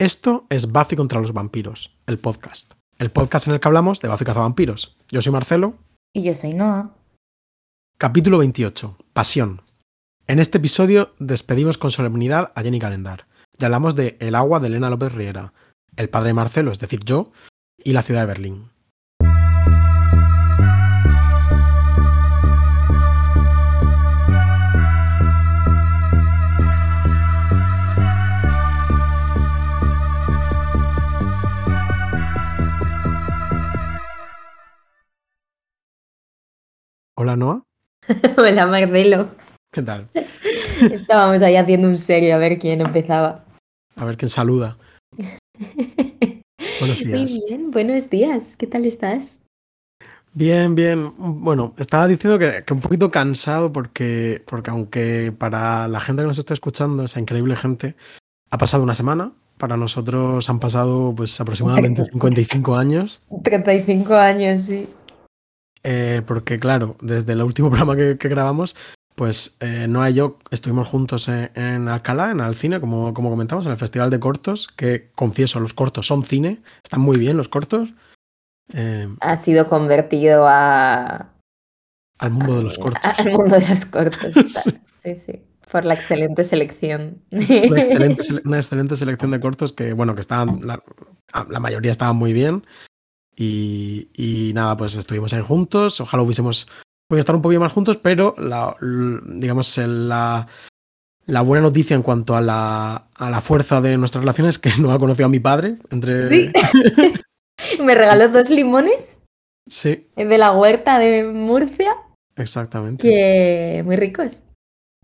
Esto es Buffy contra los vampiros, el podcast. El podcast en el que hablamos de Buffy vampiros. Yo soy Marcelo. Y yo soy Noah. Capítulo 28. Pasión. En este episodio despedimos con solemnidad a Jenny Calendar y hablamos de El agua de Elena López Riera, el padre de Marcelo, es decir, yo, y la ciudad de Berlín. Hola, Noah. Hola, Marcelo. ¿Qué tal? Estábamos ahí haciendo un serio a ver quién empezaba. A ver quién saluda. buenos días. Muy bien, buenos días. ¿Qué tal estás? Bien, bien. Bueno, estaba diciendo que, un poquito cansado porque, porque aunque para la gente que nos está escuchando, esa increíble gente, ha pasado una semana. Para nosotros han pasado pues aproximadamente 55 años. 35 años, sí. Eh, porque claro, desde el último programa que, grabamos, pues eh, Noah y yo estuvimos juntos en, Alcalá, en Alcine, como, como comentamos, en el Festival de Cortos, que confieso, los cortos son cine, están muy bien los cortos. Eh, ha sido convertido a... Al mundo de los cortos. Al mundo de los cortos. sí. sí, Por la excelente selección. Una excelente, una excelente selección de cortos que, bueno, que estaban, la, la mayoría estaban muy bien. Y, nada, pues estuvimos ahí juntos. Ojalá hubiésemos podido estar un poquito más juntos, pero la, digamos, la, la buena noticia en cuanto a la, a la fuerza de nuestras relaciones es que no ha conocido a mi padre. Entre... Sí. Me regaló dos limones. Sí. De la huerta de Murcia. Exactamente. Que muy ricos.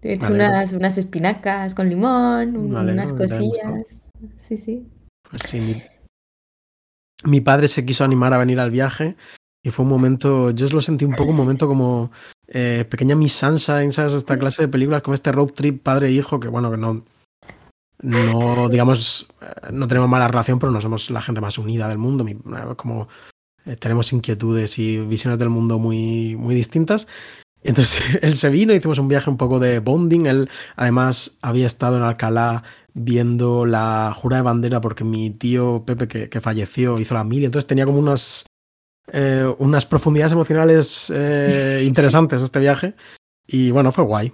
He hecho unas, unas, espinacas con limón, unas cosillas. Sí, sí. Pues sí, mi padre se quiso animar a venir al viaje y fue un momento, yo lo sentí un poco un momento como eh, pequeña Miss Sunshine, ¿sabes? Esta clase de películas como este road trip padre e hijo, que bueno, que no, no, digamos, eh, no tenemos mala relación, pero no somos la gente más unida del mundo, como eh, tenemos inquietudes y visiones del mundo muy, muy distintas. Entonces él se vino, hicimos un viaje un poco de bonding, él además había estado en Alcalá viendo la jura de bandera porque mi tío Pepe, que, falleció, hizo la mil, entonces tenía como unas, eh, unas profundidades emocionales eh, interesantes este viaje. Y bueno, fue guay.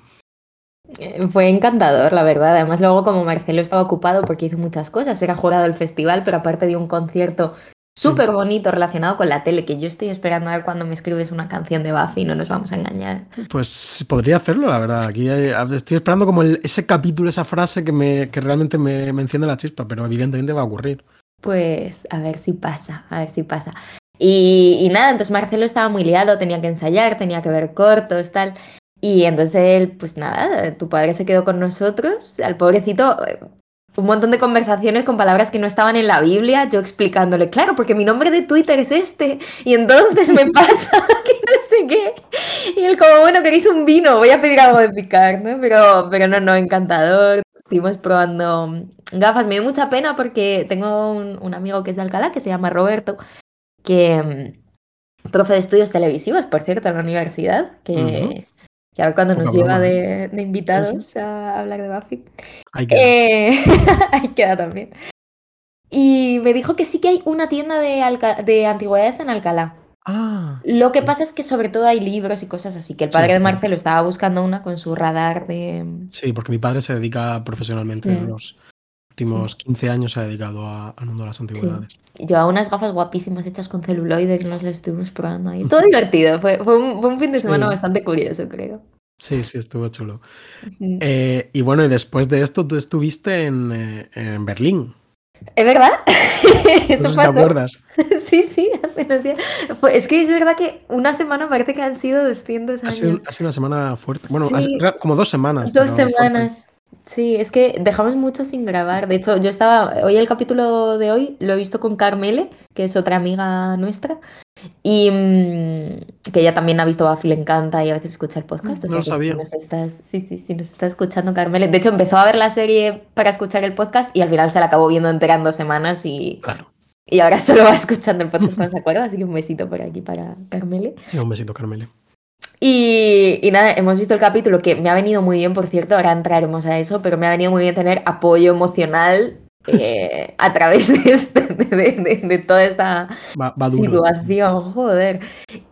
Eh, fue encantador, la verdad. Además, luego como Marcelo estaba ocupado porque hizo muchas cosas, era jurado del festival, pero aparte de un concierto súper bonito relacionado con la tele, que yo estoy esperando a ver cuando me escribes una canción de Buffy, no nos vamos a engañar. Pues podría hacerlo, la verdad. Aquí estoy esperando como ese capítulo, esa frase que, me, que realmente me, enciende la chispa, pero evidentemente va a ocurrir. Pues a ver si pasa, a ver si pasa. Y, y nada, entonces Marcelo estaba muy liado, tenía que ensayar, tenía que ver cortos, tal. Y entonces él, pues nada, tu padre se quedó con nosotros, al pobrecito, un montón de conversaciones con palabras que no estaban en la Biblia, yo explicándole, claro, porque mi nombre de Twitter es este, y entonces me pasa que no sé qué. Y él como, bueno, queréis un vino, voy a pedir algo de picar, ¿no? Pero, pero no, no, encantador. Estuvimos probando gafas, me dio mucha pena porque tengo un, amigo que es de Alcalá, que se llama Roberto, que... Mm, profe de estudios televisivos, por cierto, en la universidad, que, ver cuando nos lleva de, invitados a hablar de Buffy. Ahí queda. Eh, ahí queda también. Y me dijo que sí que hay una tienda de, de antigüedades en Alcalá. Ah. Lo que pasa es que sobre todo hay libros y cosas así, que el padre de Marcelo estaba buscando una con su radar de... Sí, porque mi padre se dedica profesionalmente a los últimos 15 años se ha dedicado al mundo de las antigüedades. Llevaba unas gafas guapísimas hechas con celuloide que nos las estuvimos probando ahí. Estuvo divertido, fue, fue, un, fin de semana bastante curioso, creo. Sí, sí, estuvo chulo. Eh, y bueno, y después de esto tú estuviste en, eh, en Berlín. ¿Es verdad? Eso pasó. ¿Te acuerdas? Sí, sí, hace unos días. Es que es verdad que una semana parece que han sido 200 años. Ha sido, ha sido una semana fuerte. Bueno, como dos semanas. Dos semanas. Sí, es que dejamos mucho sin grabar. De hecho, yo estaba, hoy el capítulo de hoy lo he visto con Carmele, que es otra amiga nuestra, y mm, que ella también ha visto Buffy, le encanta y a veces escucha el podcast. No lo sabía. Si estás, sí, sí, sí, nos está escuchando Carmele. De hecho, empezó a ver la serie para escuchar el podcast y al final se la acabó viendo entera en dos semanas y... Claro. Y ahora solo va escuchando el podcast cuando se acuerda, así que un besito por aquí para Carmele. Sí, un besito, Carmele. Y, nada, hemos visto el capítulo que me ha venido muy bien, por cierto, ahora entraremos a eso, pero me ha venido muy bien tener apoyo emocional eh, a través de, este- de- de- de toda esta Va, va duro. situación, joder.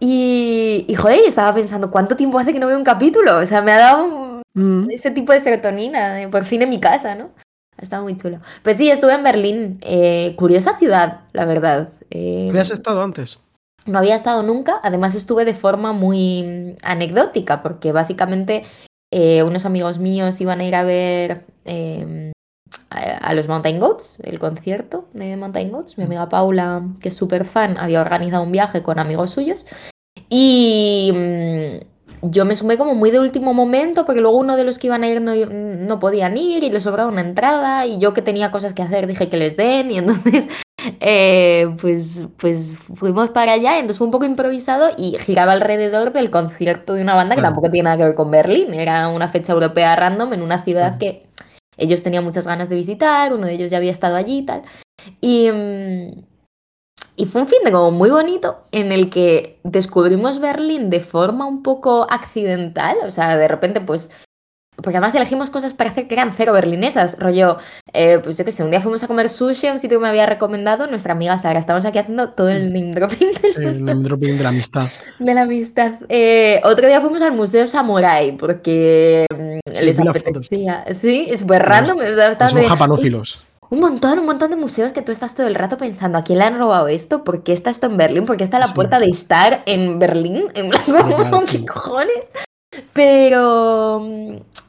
Y, y joder, yo estaba pensando, ¿cuánto tiempo hace que no veo un capítulo? O sea, me ha dado un- Mm. ese tipo de serotonina, de por fin en mi casa, ¿no? Ha estado muy chulo. Pues sí, estuve en Berlín. eh, curiosa ciudad, la verdad. Eh, ¿Habías estado antes? No había estado nunca, además estuve de forma muy mm, anecdótica, porque básicamente eh, unos amigos míos iban a ir a ver eh, a, a los Mountain Goats, el concierto de Mountain Goats. Mi amiga Paula, que es súper fan, había organizado un viaje con amigos suyos. Y mm, yo me sumé como muy de último momento, porque luego uno de los que iban a ir no, no podían ir y les sobraba una entrada, y yo que tenía cosas que hacer dije que les den, y entonces eh, pues, pues fuimos para allá, entonces fue un poco improvisado y giraba alrededor del concierto de una banda que tampoco tiene nada que ver con Berlín, era una fecha europea random en una ciudad que ellos tenían muchas ganas de visitar, uno de ellos ya había estado allí y tal. Y, mm, y fue un fin de como muy bonito en el que descubrimos Berlín de forma un poco accidental, o sea, de repente pues... Porque además elegimos cosas para hacer que eran cero berlinesas, rollo, eh, pues yo qué sé, un día fuimos a comer sushi a un sitio que me había recomendado nuestra amiga Sara. Estamos aquí haciendo todo el name dropping del el name dropping de la amistad. de la amistad. Eh, otro día fuimos al Museo Samurai porque mm, Sí, les apetecía. Sí, es súper random. Pues son japanófilos. un montón, un montón de museos que tú estás todo el rato pensando, ¿a quién le han robado esto? ¿Por qué está esto en Berlín? ¿Por qué está la Sí. puerta de estar en Berlín? En. ¿qué cojones? Pero,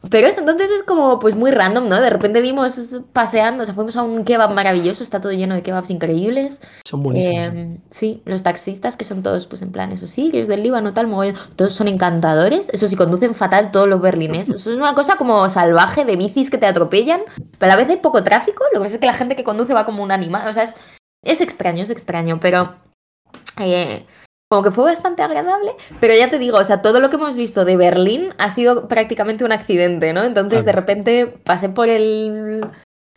pero eso, entonces es como pues muy random, ¿no? De repente vimos paseando, o sea, fuimos a un kebab maravilloso, está todo lleno de kebabs increíbles. Son buenísimos. Eh, sí, los taxistas que son todos, pues en plan, eso sí, que es del Líbano, tal, mogollón, todos son encantadores. Eso sí, conducen fatal todos los berlineses. Eso es una cosa como salvaje de bicis que te atropellan, pero a la vez hay poco tráfico. Lo que pasa es que la gente que conduce va como un animal. O sea, es, es extraño, es extraño, pero eh, como que fue bastante agradable. Pero ya te digo, o sea, todo lo que hemos visto de Berlín ha sido prácticamente un accidente, ¿no? Entonces, de repente pasé por el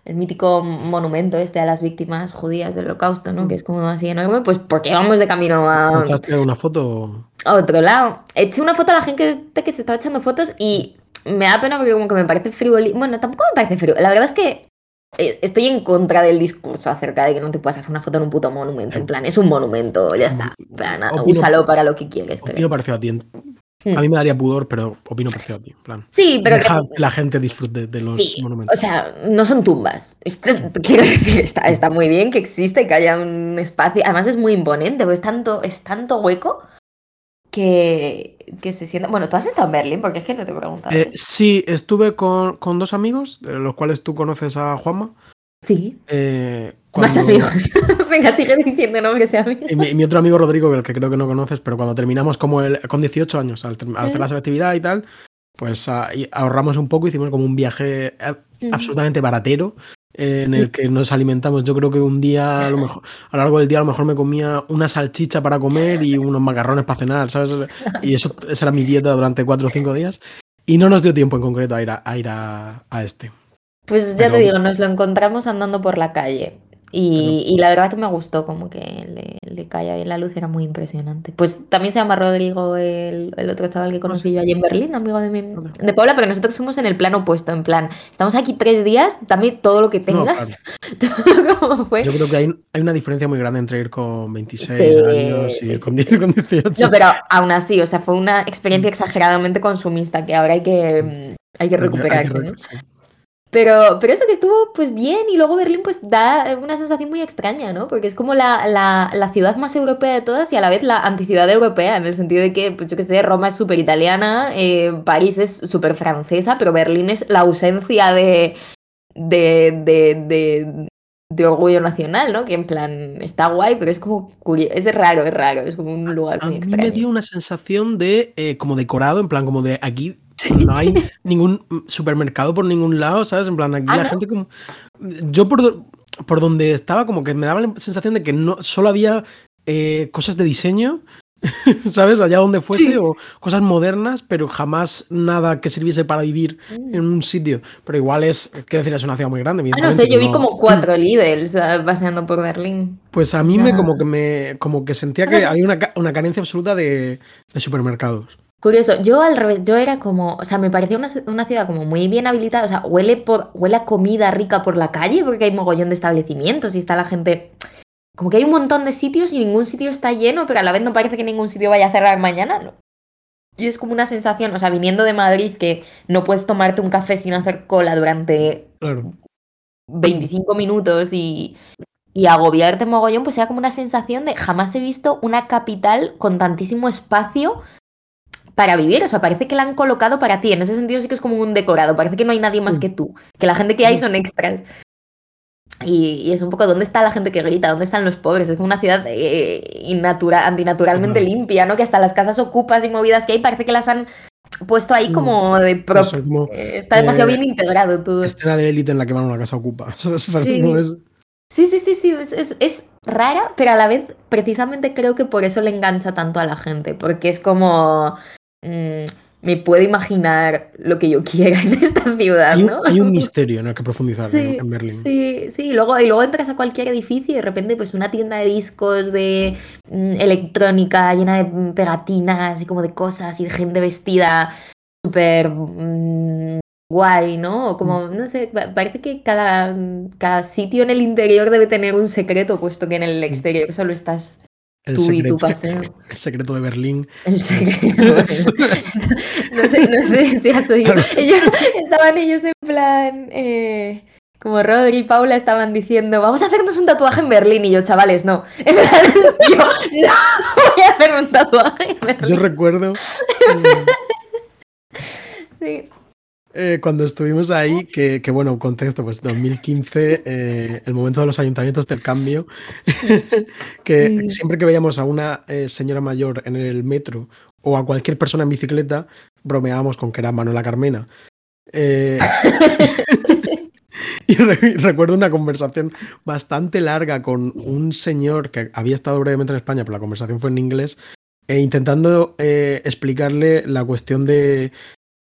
el mítico monumento este a las víctimas judías del holocausto, ¿no? Que es como así enorme, pues porque vamos de camino a, ¿Echaste una foto? a otro lado. Eché una foto a la gente que se estaba echando fotos y me da pena porque como que me parece frívolo. Bueno, tampoco me parece frívolo. La verdad es que estoy en contra del discurso acerca de que no te puedas hacer una foto en un puto monumento. En plan, es un monumento, ya está. En plan, Opino- úsalo para lo que quieres. Opino parecido a ti. Hmm. A mí me daría pudor, pero opino parecido a ti. en plan. Sí, pero Deja que la gente disfrute de los Sí, monumentos. O sea, no son tumbas. Esto es- quiero decir, está, está muy bien que existe, que haya un espacio. Además es muy imponente, porque es tanto, es tanto hueco que, que se sienta. Bueno, tú has estado en Berlín, porque es que no te he preguntado. Eh, sí, estuve con, con dos amigos, de los cuales tú conoces a Juanma. Sí, eh, más amigos. Venga, sigue diciendo y amigos. Y mi, y mi otro amigo Rodrigo, que el que creo que no conoces, pero cuando terminamos como el, con 18 años, al, hacer la selectividad y tal, pues ah, y ahorramos un poco, hicimos como un viaje eh, absolutamente baratero, en el que nos alimentamos. Yo creo que un día, a lo mejor, a lo largo del día, a lo mejor me comía una salchicha para comer y unos macarrones para cenar, ¿sabes? Y eso esa era mi dieta durante cuatro o cinco días. Y no nos dio tiempo en concreto a ir a, a ir a, a este. Pues ya Pero- te digo, nos lo encontramos andando por la calle. Y, y la verdad que me gustó, como que le, le caía bien la luz, era muy impresionante. Pues también se llama Rodrigo, el, el otro chaval que conocí yo allí en Berlín, amigo de, mi, de Paula, pero nosotros fuimos en el plan opuesto, en plan, estamos aquí tres días, dame todo lo que No, tengas. Como fue. Yo creo que hay, hay una diferencia muy grande entre ir con 26 Sí, años y sí, con, sí, 10 con 18. No, pero aún así, o sea, fue una experiencia exageradamente consumista que ahora hay que, mm, hay que que- hay que recuperarse, re- ¿no? Pero, pero eso que estuvo pues bien y luego Berlín pues da una sensación muy extraña, ¿no? Porque es como la, la, la ciudad más europea de todas y a la vez la anticiudad europea, en el sentido de que, pues yo qué sé, Roma es súper italiana, eh, París es súper francesa, pero Berlín es la ausencia de, de, de, de, de orgullo nacional, ¿no? Que en plan está guay, pero es como curioso, es raro, es raro, es como un lugar A muy mí extraño. me dio una sensación de eh, como decorado, en plan como de aquí no hay ningún supermercado por ningún lado, ¿sabes? En plan aquí Ah, la ¿no? gente como... Yo por, por donde estaba como que me daba la sensación de que no solo había eh, cosas de diseño, ¿sabes? Allá donde fuese, Sí. o cosas modernas, pero jamás nada que sirviese para vivir Mm. en un sitio. Pero igual es, quiero decir, es una ciudad muy grande. Ah, no sé, yo vi como cuatro eh, paseando por Berlín. Pues a mí O me como que me como que sentía que había una, una carencia absoluta de, de supermercados. Curioso, yo al revés, yo era como, o sea, me parecía una, una ciudad como muy bien habilitada, o sea, huele, por, huele a comida rica por la calle porque hay mogollón de establecimientos y está la gente, como que hay un montón de sitios y ningún sitio está lleno, pero a la vez no parece que ningún sitio vaya a cerrar mañana, ¿no? Y es como una sensación, o sea, viniendo de Madrid que no puedes tomarte un café sin hacer cola durante Claro. 25 minutos y, y agobiarte mogollón, pues era como una sensación de jamás he visto una capital con tantísimo espacio para vivir. O sea, parece que la han colocado para ti. En ese sentido sí que es como un decorado. Parece que no hay nadie más Mm. que tú. Que la gente que hay son extras. Y, y es un poco, ¿dónde está la gente que grita? ¿Dónde están los pobres? Es como una ciudad eh, innatura- antinaturalmente limpia, ¿no? Que hasta las casas ocupas y movidas que hay parece que las han puesto ahí Mm. como de prop. Como Eh, Está demasiado eh, bien integrado todo. escena de élite en la que van a una casa ocupa. Sí. es- Sí, sí, sí, sí, es, es- es rara, pero a la vez precisamente creo que por eso le engancha tanto a la gente, porque es como, mm, me puedo imaginar lo que yo quiera en esta ciudad, Hay un, ¿no? hay un misterio en el que profundizar en, Sí, en Berlín. sí, sí, y luego, y luego entras a cualquier edificio y de repente pues una tienda de discos, de mm, electrónica llena de mm, pegatinas y como de cosas y de gente vestida súper guay, ¿no? Como, no sé, pa- parece que cada, cada sitio en el interior debe tener un secreto, puesto que en el exterior solo estás El tú y tu paseo. el secreto de Berlín. El secreto. no, sé, no sé si has oído. Ellos, estaban ellos en plan. eh, como Rodri y Paula estaban diciendo, vamos a hacernos un tatuaje en Berlín. Y yo, chavales, no. En plan, yo no voy a hacer un tatuaje en Yo Berlín. recuerdo eh, Sí. Eh, cuando estuvimos ahí, que, que, bueno, contexto, pues 2015, eh, el momento de los ayuntamientos del cambio, que Mm. siempre que veíamos a una eh, señora mayor en el metro o a cualquier persona en bicicleta, bromeábamos con que era Manuela Carmena. Y re- recuerdo una conversación bastante larga con un señor que había estado brevemente en España, pero la conversación fue en inglés, e intentando eh, explicarle la cuestión de,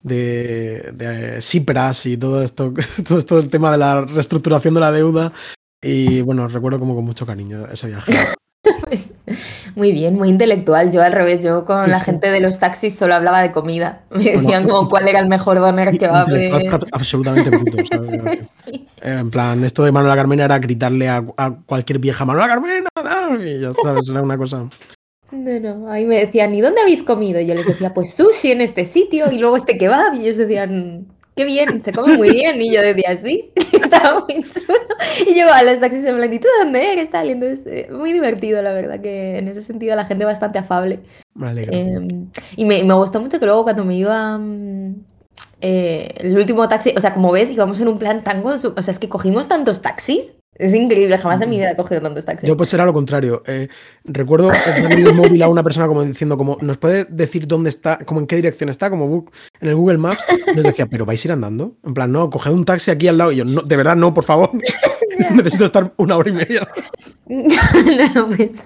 de, de Cipras y todo esto, todo esto del tema de la reestructuración de la deuda. Y bueno, recuerdo como con mucho cariño ese viaje. Pues, muy bien, muy intelectual. Yo al revés, yo con Sí, la sí. gente de los taxis solo hablaba de comida. Me Bueno, decían como cuál era el mejor doner que va a haber. absolutamente bruto. ¿sabes? Sí. eh, En plan, esto de Manuela Carmena era gritarle a, a cualquier vieja, Manuela Carmena, tal", y ya sabes, era una cosa. No, no, a mí me decían, ¿y dónde habéis comido? Y yo les decía, pues sushi en este sitio y luego este kebab. Y ellos decían, qué bien, se come muy bien. Y yo decía, sí, estaba muy chulo. Y yo a los taxis en plan, ¿y tú de dónde eres? Tal, entonces, eh, muy divertido, la verdad, que en ese sentido la gente bastante afable. Alegra. Eh, y me, me gustó mucho que luego cuando me iba mm, eh, el último taxi, o sea, como ves, íbamos en un plan tan consu- O sea, es que cogimos tantos taxis. Es increíble, jamás en mi vida he cogido tantos taxis. Yo pues era lo contrario. Eh, recuerdo el móvil a una persona como diciendo, como, ¿nos puede decir dónde está, como en qué dirección está? Como en el Google Maps. Y nos decía, ¿pero vais a ir andando? En plan, no, coged un taxi aquí al lado. Y yo, no, de verdad, no, por favor. Necesito estar una hora y media. no, no, pues,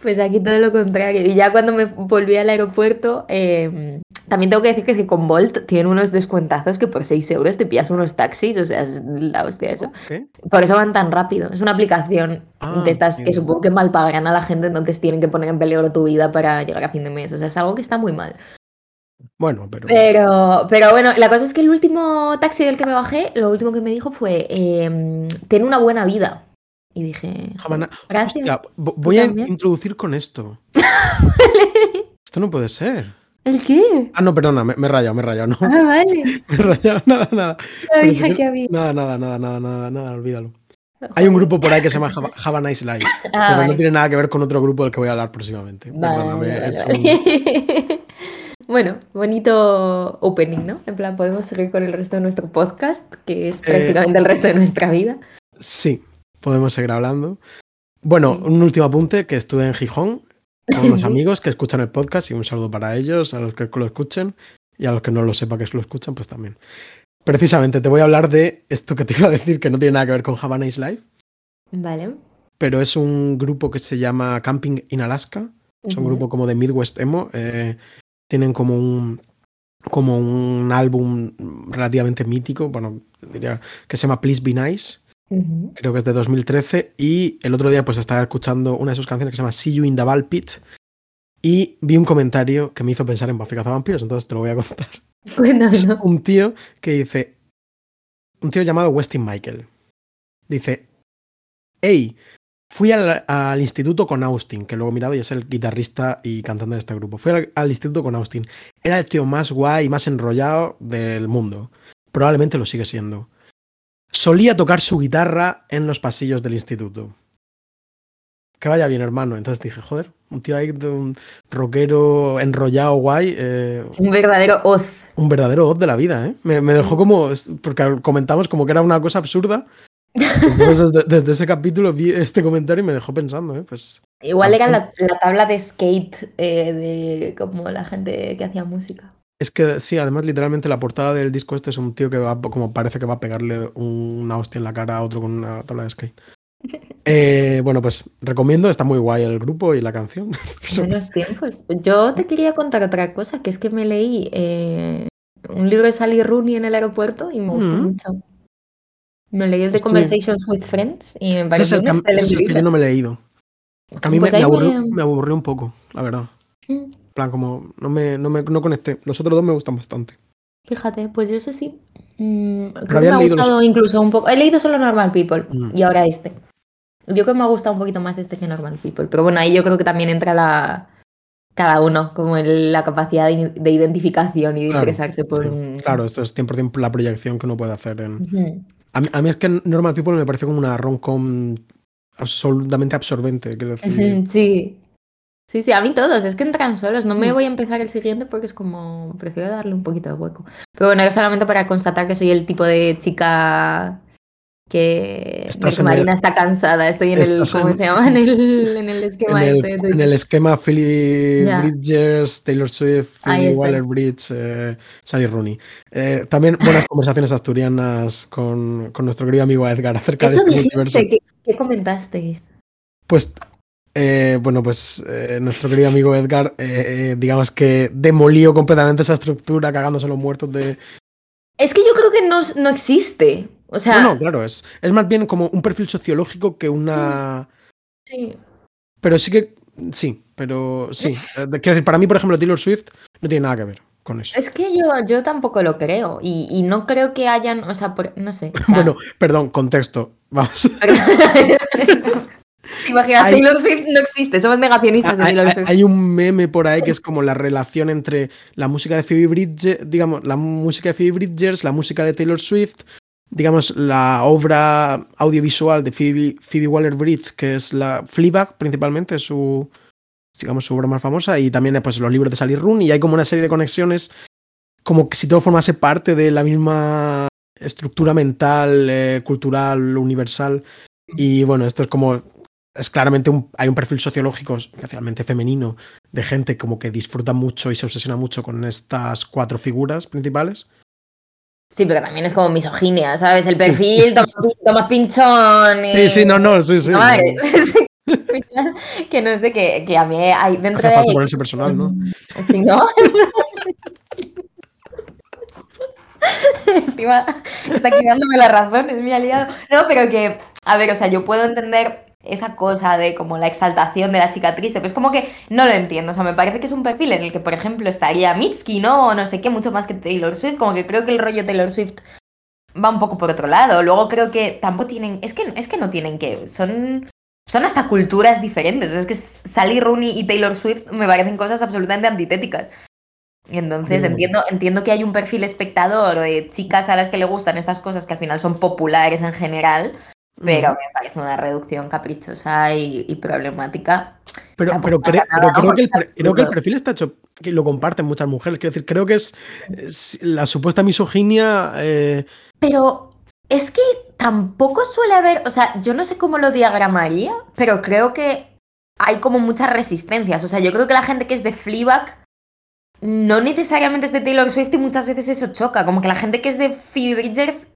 pues aquí todo lo contrario. Y ya cuando me volví al aeropuerto, eh, también tengo que decir que, es que con Bolt tienen unos descuentazos que por 6 euros te pillas unos taxis, o sea, es la hostia eso. ¿Qué? Por eso van tan rápido. Es una aplicación Ah, de estas que supongo que mal pagarán a la gente, entonces tienen que poner en peligro tu vida para llegar a fin de mes. O sea, es algo que está muy mal. Bueno, pero. Pero, pero bueno, la cosa es que el último taxi del que me bajé, lo último que me dijo fue, eh, ten una buena vida. Y dije, Jamana- gracias. Hostia, voy a también. introducir con esto. Esto no puede ser. ¿El qué? Ah, no, perdona, me, me he rayado, me he rayado, no. Ah, vale. Me he rayado, nada, nada. Que había. Nada, nada, nada, nada, nada, nada, olvídalo. Hay un grupo por ahí que se llama Have, Have a Nice Life, Ah, pero vale. no tiene nada que ver con otro grupo del que voy a hablar próximamente. Vale, Perdóname, he vale, hecho vale. Bueno, bonito opening, ¿no? En plan, podemos seguir con el resto de nuestro podcast, que es Eh, prácticamente el resto de nuestra vida. Sí, podemos seguir hablando. Bueno, un último apunte, que estuve en Gijón con unos amigos que escuchan el podcast y un saludo para ellos, a los que lo escuchen y a los que no lo sepan que lo escuchan, pues también. Precisamente te voy a hablar de esto que te iba a decir, que no tiene nada que ver con Have a Nice Life, Vale. pero es un grupo que se llama Camping in Alaska. Es un grupo como de Midwest Emo. eh, tienen como un, como un álbum relativamente mítico, bueno, diría que se llama Please Be Nice, Creo que es de 2013. Y el otro día pues estaba escuchando una de sus canciones que se llama See You in the Ball Pit. Y vi un comentario que me hizo pensar en Buffy Vampiros, entonces te lo voy a contar. Bueno, Es no. un tío que dice, un tío llamado Westin Michael, dice, hey, fui al, al instituto con Austin, que luego he mirado y es el guitarrista y cantante de este grupo. Fui al, al instituto con Austin. Era el tío más guay y más enrollado del mundo. Probablemente lo sigue siendo. Solía tocar su guitarra en los pasillos del instituto. Que vaya bien, hermano. Entonces dije, joder, un tío ahí de un rockero enrollado guay. eh, Un verdadero hoz. un verdadero odd de la vida, ¿eh? Me, me dejó como. Porque comentamos como que era una cosa absurda. Entonces, desde, desde ese capítulo vi este comentario y me dejó pensando, ¿eh? Pues. Igual era la, la tabla de skate eh, de como la gente que hacía música. Es que sí, además, literalmente la portada del disco este es un tío que va, como parece que va a pegarle una hostia en la cara a otro con una tabla de skate. Eh, bueno, pues recomiendo, está muy guay el grupo y la canción. Buenos tiempos. Yo te quería contar otra cosa, que es que me leí eh, un libro de Sally Rooney en el aeropuerto y me gustó Mm. mucho. Me leí el de Conversations with Friends y me Ese es el, un excelente es el que yo no me he leído. Porque a mí Pues me, aburrió, me- me aburrió un poco, la verdad. En plan, como no me, no me no conecté. Los otros dos me gustan bastante. Fíjate, pues yo sé sí. Mm, creo que me ha los- gustado incluso un poco. He leído solo Normal People Mm. y ahora este. Yo creo que me ha gustado un poquito más este que Normal People. Pero bueno, ahí yo creo que también entra la cada uno, como el- la capacidad de, de identificación y de Claro, interesarse por sí. un. Claro, esto es 100% la proyección que uno puede hacer en. A mí, a mí es que Normal People me parece como una rom-com absolutamente absorbente. Quiero decir. Sí. Sí, sí, a mí todos, es que entran solos. No me Mm. voy a empezar el siguiente porque es como, prefiero darle un poquito de hueco. Pero bueno, es solamente para constatar que soy el tipo de chica que, de Estás que Marina el- está cansada. Estoy en el, ¿cómo en- se llama? En el, en el esquema en, este. el, de- en el esquema Philly Ya. Bridgers, Taylor Swift, estoy. Waller Bridge, eh, Sally Rooney. Eh, también buenas conversaciones asturianas con, con nuestro querido amigo Edgar acerca Eso de este multiverso. dijiste, ¿qué, qué comentasteis? Pues, eh, bueno, pues eh, nuestro querido amigo Edgar, eh, eh, digamos que demolió completamente esa estructura cagándose los muertos de, Es que yo creo que no, no existe. O sea, No, no, claro, es, es más bien como un perfil sociológico que una. sí. Pero sí que. Sí, pero sí. Quiero decir, para mí, por ejemplo, Taylor Swift no tiene nada que ver con eso. Es que yo, yo tampoco lo creo. Y, y no creo que hayan, o sea, por- no sé. o sea, Bueno, perdón, contexto. Vamos. Imagina, Hay- Taylor Swift no existe, somos negacionistas de Hay, Taylor Swift. hay un meme por ahí que es como la relación entre la música de Phoebe Bridgers, digamos, la música de Phoebe Bridgers, la música de Taylor Swift, digamos, la obra audiovisual de Phoebe, Phoebe Waller-Bridge, que es la Fleabag, principalmente, su, digamos, su obra más famosa, y también pues, los libros de Sally Rooney, y hay como una serie de conexiones, como que si todo formase parte de la misma estructura mental, eh, cultural, universal, y bueno, esto es como, es claramente un, hay un perfil sociológico, especialmente femenino, de gente como que disfruta mucho y se obsesiona mucho con estas cuatro figuras principales. Sí, pero también es como misoginia, ¿sabes? El perfil, toma pinchón. y- Sí, sí, no, no, sí, sí. No, sí. que no sé, que, que a mí hay dentro Hace de falta ponerse personal, ¿no? Si no. Encima está aquí dándome la razón, es mi aliado. No, pero que, a ver, o sea, yo puedo entender esa cosa de como la exaltación de la chica triste, pero es como que no lo entiendo. O sea, me parece que es un perfil en el que, por ejemplo, estaría Mitski, ¿no? O no sé qué, mucho más que Taylor Swift. Como que creo que el rollo Taylor Swift va un poco por otro lado. Luego creo que tampoco tienen. Es que, es que no tienen que. Son. Son hasta culturas diferentes. Es que Sally Rooney y Taylor Swift me parecen cosas absolutamente antitéticas. Y entonces entiendo, entiendo que hay un perfil espectador de chicas a las que le gustan estas cosas que al final son populares en general, pero me parece una reducción caprichosa y, y problemática. Pero, cre- creo, que el, creo que perfil está hecho, que lo comparten muchas mujeres. Quiero decir, creo que es, es la supuesta misoginia. eh, Pero es que tampoco suele haber, o sea, yo no sé cómo lo diagramaría, pero creo que hay como muchas resistencias. O sea, yo creo que la gente que es de Fleabag no necesariamente es de Taylor Swift y muchas veces eso choca. Como que la gente que es de Phoebe Bridgers,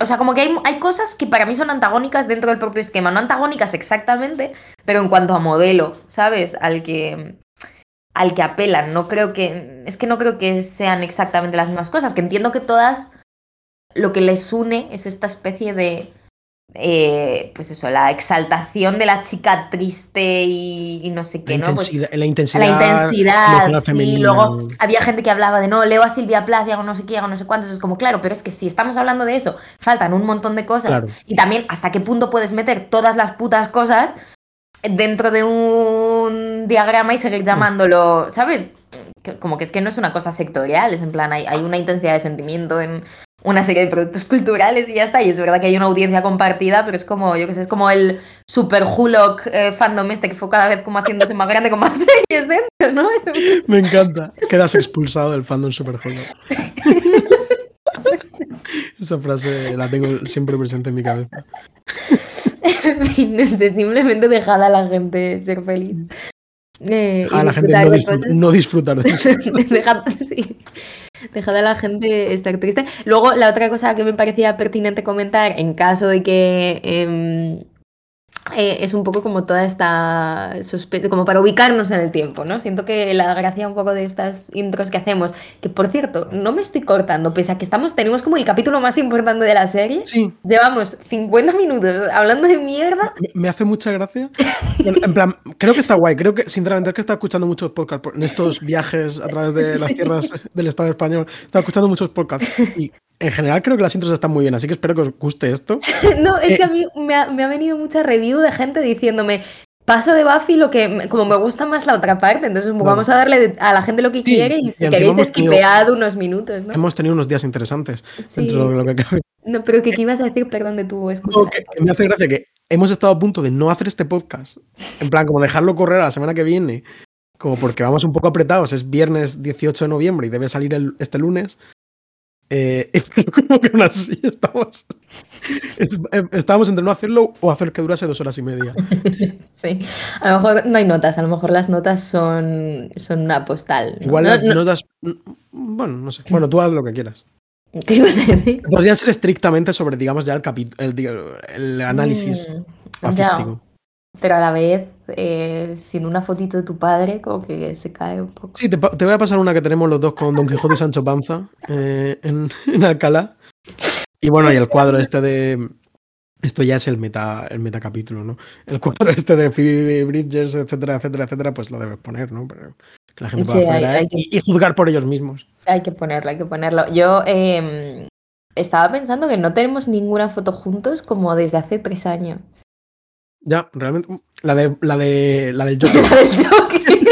o sea, como que hay, hay cosas que para mí son antagónicas dentro del propio esquema. No antagónicas exactamente, pero en cuanto a modelo, ¿sabes? Al que al que apelan. No creo que. Es que no creo que sean exactamente las mismas cosas. Que entiendo que todas lo que les une es esta especie de, eh, pues eso, la exaltación de la chica triste y, y no sé qué, La ¿no? Pues intensidad, la intensidad, la intensidad, sí. Luego había gente que hablaba de no, leo a Silvia Plath y hago no sé qué, hago no sé cuántos. Es como, claro, pero es que si estamos hablando de eso, faltan un montón de cosas. Claro. Y también hasta qué punto puedes meter todas las putas cosas dentro de un diagrama y seguir llamándolo, ¿sabes? Como que es que no es una cosa sectorial, es en plan, hay, hay una intensidad de sentimiento en una serie de productos culturales y ya está. Y es verdad que hay una audiencia compartida, pero es como, yo qué sé, es como el super Hulock eh, fandom este que fue cada vez como haciéndose más grande con más series dentro, ¿no? Me encanta. Quedas expulsado del fandom Super Esa frase la tengo siempre presente en mi cabeza. En fin, no sé, simplemente dejad a la gente ser feliz. Eh, A la gente no, cosas. no disfrutar de eso. Dejad, sí. Dejad a la gente estar triste. Luego, la otra cosa que me parecía pertinente comentar, en caso de que em, eh, es un poco como toda esta sospecha, como para ubicarnos en el tiempo, ¿no? Siento que la gracia un poco de estas intros que hacemos, que por cierto, no me estoy cortando, pese a que estamos, tenemos como el capítulo más importante de la serie. Sí, Llevamos 50 minutos hablando de mierda. me- me hace mucha gracia. En, en plan, creo que está guay. Creo que, sinceramente, es que está escuchando muchos podcasts en estos viajes a través de las tierras del Estado español. Está escuchando muchos podcasts. Y en general creo que las intros están muy bien, así que espero que os guste esto. No, es Eh, que a mí me ha, me ha venido mucha review de gente diciéndome, paso de Buffy lo que como me gusta más la otra parte, entonces vamos a darle a la gente lo que Sí, quiere y si queréis hemos tenido- esquipead unos minutos, ¿no? Hemos tenido unos días interesantes Sí. dentro de lo que cabe. No, pero que, ¿qué ibas a decir? Perdón de tu escucha. No, que, que me hace gracia que hemos estado a punto de no hacer este podcast. En plan, como dejarlo correr a la semana que viene. Como porque vamos un poco apretados. Es viernes 18 de noviembre y debe salir el- este lunes. Eh, pero como que aún así estamos. Eh, Estábamos entre no hacerlo o hacer que durase dos horas y media. Sí. A lo mejor no hay notas, a lo mejor las notas son, son una postal. ¿no? Igual No, las no- notas- Bueno, no sé. Bueno, tú haz lo que quieras. ¿Qué ibas a decir? Podrían ser estrictamente sobre, digamos, ya el, el, el análisis Mm, ya. Pero a la vez, eh, sin una fotito de tu padre, como que se cae un poco. Sí, te voy a pasar una que tenemos los dos con Don Quijote y Sancho Panza eh, en, en Alcalá. Y bueno, y el cuadro este de. Esto ya es el meta, el metacapítulo, ¿no? El cuadro este de Phoebe Bridgers, etcétera, etcétera, etcétera, pues lo debes poner, ¿no? Pero que la gente pueda Sí, acceder hay- que- y, y juzgar por ellos mismos. Hay que ponerlo, hay que ponerlo. Yo eh, estaba pensando que no tenemos ninguna foto juntos como desde hace tres años. Ya, realmente. La de la de la del Joker, La del Joker.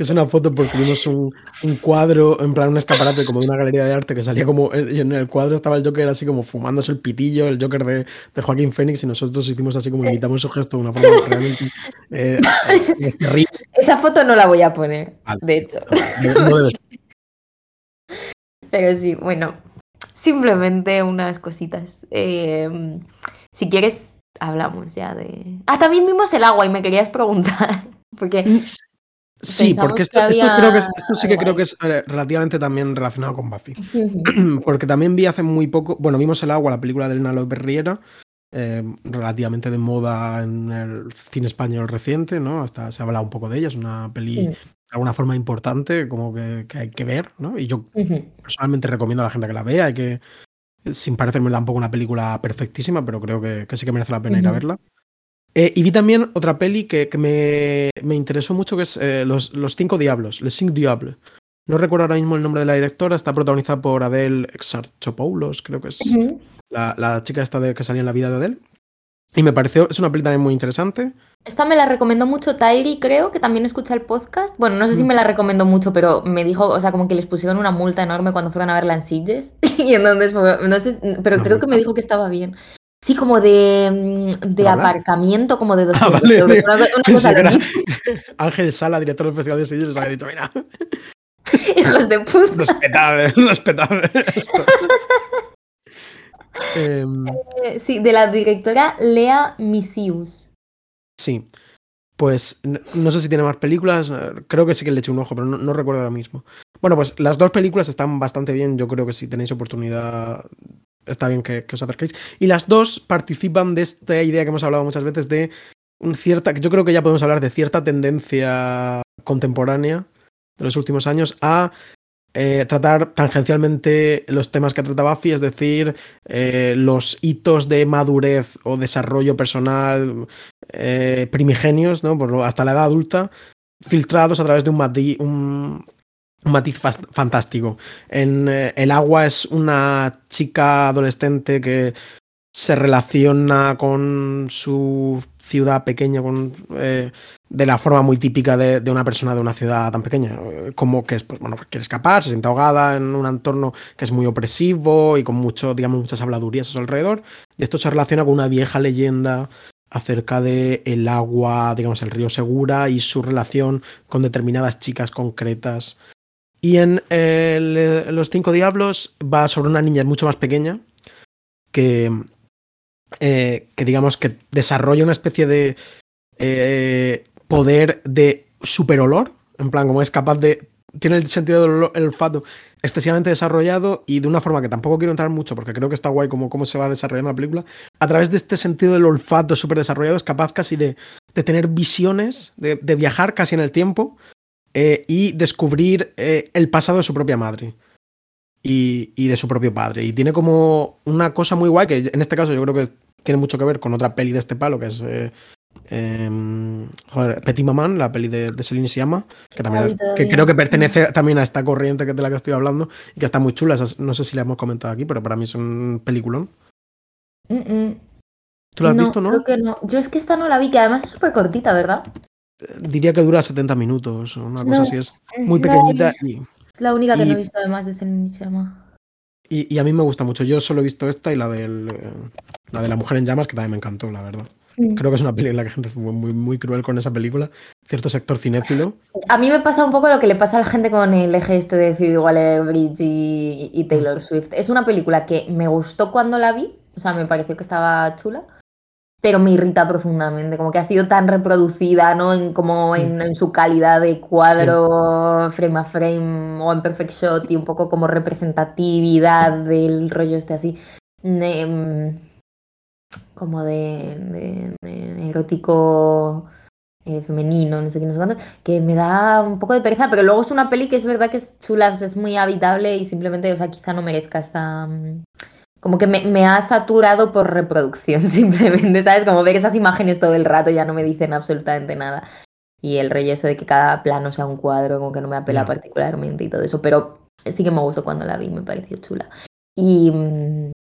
Que es una foto porque vimos un, un cuadro, en plan un escaparate como de una galería de arte que salía como. Y en el cuadro estaba el Joker así como fumándose el pitillo, el Joker de, de Joaquín Phoenix, y nosotros hicimos así como imitamos su gesto de una forma realmente. eh, eh, terrible. Esa foto no la voy a poner, Vale. de hecho. No debes- Pero sí, bueno, simplemente unas cositas. Eh, si quieres, hablamos ya de... Ah, también vimos el agua y me querías preguntar. Porque Sí, Pensamos porque que esto, creo que es- esto sí que creo que es eh, relativamente también relacionado con Buffy. Porque también vi hace muy poco, bueno, vimos El Agua, la película de Elena López Riera, eh, relativamente de moda en el cine español reciente, ¿no? Hasta se ha hablado un poco de ella, es una peli de alguna forma importante, como que, que hay que ver, ¿no? Y yo Ujú. personalmente recomiendo a la gente que la vea, y que sin parecerme tampoco una película perfectísima, pero creo que, que sí que merece la pena ir a verla. Eh, y vi también otra peli que, que me, me interesó mucho, que es eh, los, los Cinco Diablos, Les Cinq Diables. No recuerdo ahora mismo el nombre de la directora, está protagonizada por Adele Exarchopoulos, creo que es Ujú. la, la chica esta de, que salía en la vida de Adele. Y me pareció, es una peli también muy interesante. Esta me la recomendó mucho Tairi, creo, que también escucha el podcast. Bueno, no sé si Mm. me la recomendó mucho, pero me dijo, o sea, como que les pusieron una multa enorme cuando fueron a verla en Sitges. y entonces, no sé, pero Una creo que me dijo que estaba bien. Sí, como de, mm, de ¿Para hablar? aparcamiento, como de 200 vale. euros. Una, una cosa. Ángel Sala, director del Festival de Sitges, les había dicho, mira, Hijos de puta. respetable, respetable esto. Em, Sí, de la directora Lea Misius. Sí. Pues no sé si tiene más películas, eh, creo que sí que le eché un ojo, pero no, no recuerdo ahora mismo. Bueno, pues las dos películas están bastante bien, yo creo que si tenéis oportunidad está bien que, os acerquéis. Y las dos participan de esta idea que hemos hablado muchas veces de cierta, yo creo que ya podemos hablar de cierta tendencia contemporánea de los últimos años a eh, tratar tangencialmente los temas que trata Buffy, es decir, eh, los hitos de madurez o desarrollo personal eh, primigenios, ¿no? Por hasta la edad adulta, filtrados a través de un, un matiz fantástico. En El agua es una chica adolescente que se relaciona con su ciudad pequeña con, eh, de la forma muy típica de, una persona de una ciudad tan pequeña, como que es, pues bueno, quiere escapar, se siente ahogada en un entorno que es muy opresivo y con mucho, digamos, muchas habladurías a su alrededor. Y esto se relaciona con una vieja leyenda acerca de el agua, digamos, el río Segura y su relación con determinadas chicas concretas. Y en el, Los Cinco Diablos va sobre una niña mucho más pequeña que eh, digamos que desarrolla una especie de eh, poder de superolor, en plan como es capaz de... Tiene el sentido del olfato excesivamente desarrollado y de una forma que tampoco quiero entrar mucho porque creo que está guay como cómo se va desarrollando la película. A través de este sentido del olfato súper desarrollado es capaz casi de, de tener visiones, de, viajar casi en el tiempo eh, y descubrir eh, el pasado de su propia madre y, y, de su propio padre. Y tiene como una cosa muy guay, que en este caso yo creo que tiene mucho que ver con otra peli de este palo, que es eh, joder, Petit Maman, la peli de, de Celine Siama, que, también, Ay, que creo que pertenece también a esta corriente que de la que estoy hablando y que está muy chula. No sé si la hemos comentado aquí, pero para mí es un peliculón. Mm -mm. ¿Tú la has no, visto, no? Creo que no? Yo es que esta no la vi, que además es súper cortita, ¿verdad? Diría que dura 70 minutos, una cosa No, así. Es muy no. pequeñita y, Es la única que Y- no he visto además de Sciamma. y, y a mí me gusta mucho. Yo solo he visto esta y la, del, eh, la de La Mujer en Llamas, que también me encantó, la verdad. Creo que es una peli en la que la gente fue muy, muy cruel con esa película. Cierto sector cinéfilo. A mí me pasa un poco lo que le pasa a la gente con el eje este de Phoebe Waller-Bridge y, y Taylor Swift. Es una película que me gustó cuando la vi, o sea, me pareció que estaba chula, pero me irrita profundamente, como que ha sido tan reproducida, ¿no? En, como en, en su calidad de cuadro, frame a frame o en perfect shot y un poco como representatividad del rollo este así. de, mm, como de, de- de erótico eh, femenino, no sé qué, no sé cuánto, que me da un poco de pereza, pero luego es una peli que es verdad que es chula, o sea, es muy habitable y simplemente, o sea, quizá no merezca esta... Como que me, me ha saturado por reproducción, simplemente, ¿sabes? Como ver esas imágenes todo el rato ya no me dicen absolutamente nada. Y el rollo eso de que cada plano sea un cuadro, como que no me apela particularmente y todo eso, pero sí que me gustó cuando la vi, me pareció chula. Y, mm,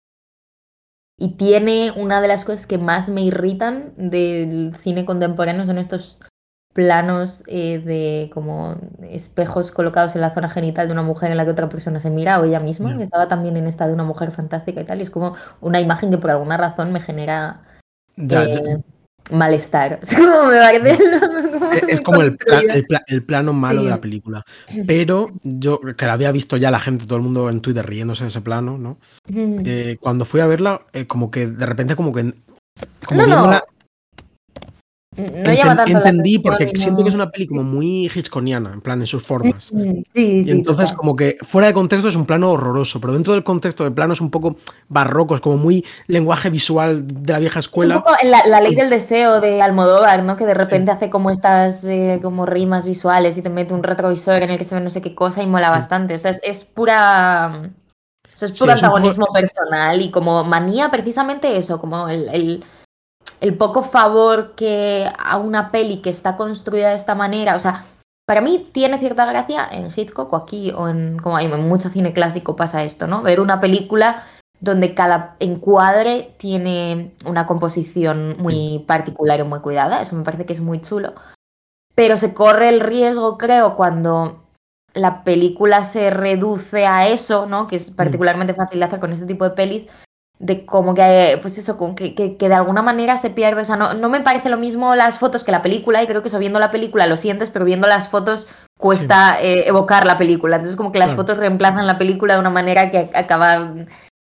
y tiene una de las cosas que más me irritan del cine contemporáneo son estos planos eh, de como espejos colocados en la zona genital de una mujer en la que otra persona se mira o ella misma, que estaba también en esta de una mujer fantástica y tal, y es como una imagen que por alguna razón me genera Ya, eh, malestar. Es como me parece es como el, pla- construida. el pla- el plano malo de la película. Pero yo, que la había visto ya la gente, todo el mundo en Twitter riéndose de ese plano, ¿no? Mm. Eh, cuando fui a verla, como que de repente, como que. Como No, no, viéndola, No enten- llama tanto entendí, porque y siento que es una peli como muy hitchconiana, en plan, en sus formas. Mm, Sí, Y sí, entonces, total. como que fuera de contexto es un plano horroroso, pero dentro del contexto del plano es un poco barroco, es como muy lenguaje visual de la vieja Es un escuela. poco la, la ley del deseo de Almodóvar, ¿no? Que de repente hace como estas eh, como rimas visuales y te mete un retrovisor en el que se ve no sé qué cosa y mola Sí. bastante. O sea, es, es pura. o sea, es puro es un poco- antagonismo personal y como manía precisamente eso, como el, el, el poco favor que a una peli que está construida de esta manera. O sea, para mí tiene cierta gracia en Hitchcock o aquí o en. como hay en mucho cine clásico pasa esto, ¿no? Ver una película donde cada encuadre tiene una composición muy particular y muy cuidada. Eso me parece que es muy chulo. Pero se corre el riesgo, creo, cuando la película se reduce a eso, ¿no? Que es particularmente fácil de hacer con este tipo de pelis, de como que, pues eso, como que, que, que de alguna manera se pierde. O sea, no, no me parece lo mismo las fotos que la película, y creo que eso viendo la película lo sientes, pero viendo las fotos cuesta eh, evocar la película. Entonces, como que las Claro. fotos reemplazan la película de una manera que acaba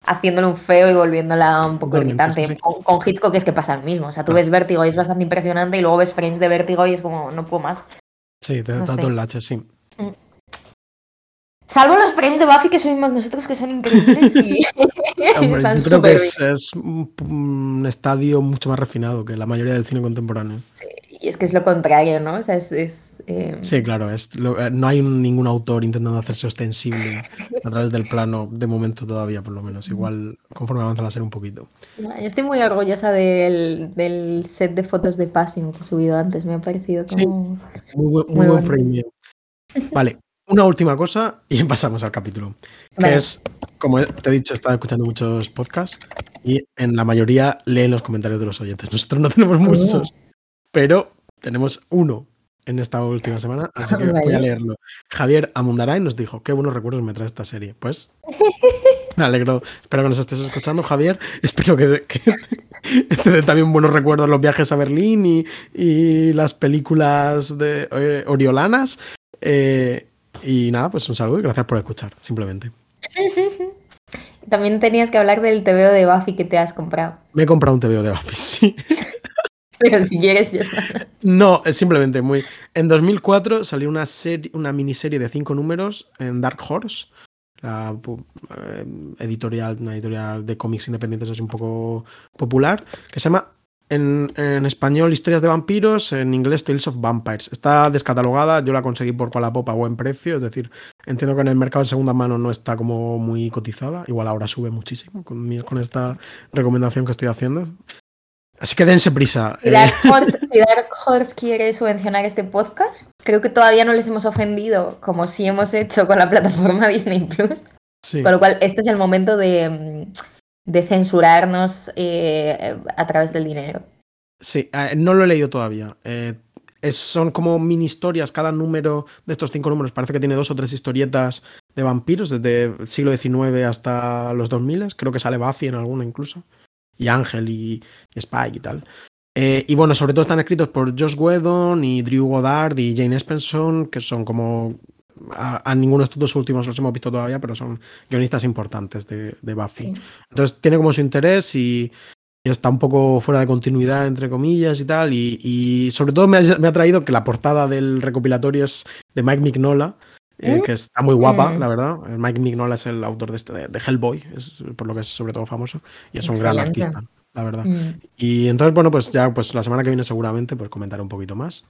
haciéndole un feo y volviéndola un poco irritante. sí. Con, con Hitchcock es que pasa lo mismo. O sea, tú ves Vértigo y es bastante impresionante y luego ves frames de Vértigo y es como, no puedo más. Sí, de no tanto sé. enlace, sí. Salvo los frames de Buffy que subimos nosotros que son increíbles y Hombre, están yo creo que es, es un, estadio mucho más refinado que la mayoría del cine contemporáneo. bien. Y es que es lo contrario, ¿no? O sea, es. es eh, Sí, claro, es lo- eh, no hay un- ningún autor intentando hacerse ostensible a través del plano, de momento todavía, por lo menos. Igual conforme avanza la serie un poquito. Yo estoy muy orgullosa del, del set de fotos de Passing que he subido antes. Me ha parecido Sí. como. Muy, buen- muy Muy buen frame. Vale, una última cosa y pasamos al capítulo. Que es, como te he dicho, he estado escuchando muchos podcasts y en la mayoría leen los comentarios de los oyentes. Nosotros no tenemos muchos, pero tenemos uno en esta última semana, así que voy a leerlo. Javier Amundaray nos dijo, qué buenos recuerdos me trae esta serie. Pues me alegro, espero que nos estés escuchando, Javier. Espero que, que te dé también buenos recuerdos los viajes a Berlín y, y las películas de eh, oriolanas. Eh, y nada, pues un saludo y gracias por escuchar, simplemente. También tenías que hablar del TVO de Buffy que te has comprado. Me he comprado un TVO de Buffy, sí. Pero si quieres, ya está. No, es simplemente muy. En 2004 salió una serie, una miniserie de cinco números en Dark Horse, la eh, editorial, una editorial de cómics independientes así un poco popular, que se llama en, en español Historias de vampiros, en inglés Tales of Vampires. Está descatalogada, yo la conseguí por Wallapop a buen precio, es decir, entiendo que en el mercado de segunda mano no está como muy cotizada, igual ahora sube muchísimo con, con esta recomendación que estoy haciendo. Así que dense prisa. Si eh. Dark, Horse, si Dark Horse quiere subvencionar este podcast, creo que todavía no les hemos ofendido como sí hemos hecho con la plataforma Disney Plus. sí. Con lo cual, este es el momento de, mm, de censurarnos eh, a través del dinero. Sí, eh, no lo he leído todavía. Eh, son como mini historias, cada número de estos cinco números parece que tiene dos o tres historietas de vampiros, desde el siglo XIX hasta los 2000, creo que sale Buffy en alguna incluso, y Ángel y, y Spike y tal. Y bueno, sobre todo están escritos por Josh Whedon y Drew Goddard y Jane Espenson, que son como... A, a ninguno de estos dos últimos los hemos visto todavía, pero son guionistas importantes de, de Buffy. Sí. Entonces tiene como su interés y, y está un poco fuera de continuidad, entre comillas, y tal. Y, y sobre todo me ha, me ha traído que la portada del recopilatorio es de Mike Mignola, eh, ¿Mm? que está muy guapa, Mm. la verdad. Eh, Mike Mignola es el autor de, este, de, de Hellboy, es por lo que es sobre todo famoso, y es un gran Excelente. artista, la verdad. Mm. Y entonces, bueno, pues ya pues la semana que viene seguramente pues comentaré un poquito más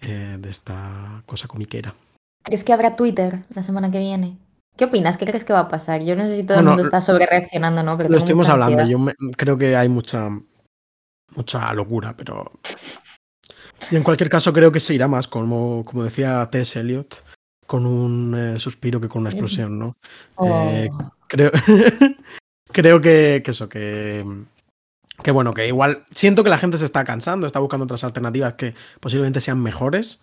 eh, de esta cosa comiquera. ¿Crees que habrá Twitter la semana que viene? ¿Qué opinas? ¿Qué crees que va a pasar? Yo no sé si todo Bueno, el mundo está sobre reaccionando, ¿no? Pero Lo estuvimos hablando, yo me- creo que hay mucha, mucha locura, pero... Y en cualquier caso creo que se irá más, como, como decía T.S. Eliot, con un eh, suspiro que con una explosión, ¿no? Eh, Oh. creo, creo que, que eso, que, que bueno, que igual siento que la gente se está cansando, está buscando otras alternativas que posiblemente sean mejores.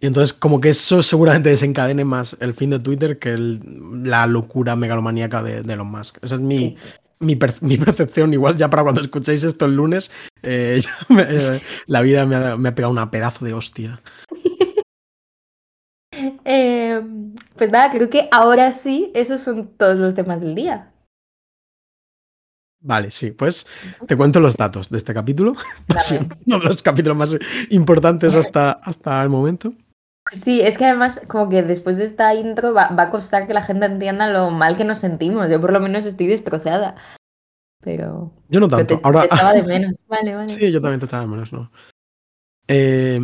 Y entonces como que eso seguramente desencadene más el fin de Twitter que el- la locura megalomaníaca de, de Elon Musk. Esa es mi, mi, per- mi percepción. Igual ya para cuando escuchéis esto el lunes, eh, me- eh, la vida me ha, me ha pegado una pedazo de hostia. Eh, pues nada, creo que ahora sí, esos son todos los temas del día. Vale, sí, pues te cuento los datos de este capítulo. Dale. uno de los capítulos más importantes hasta, hasta el momento. Sí, es que además como que después de esta intro va, va a costar que la gente entienda lo mal que nos sentimos. Yo por lo menos estoy destrozada. Pero, Yo no tanto. te, Ahora, te echaba de menos. Vale, vale. sí, yo también te echaba de menos, ¿no? Eh,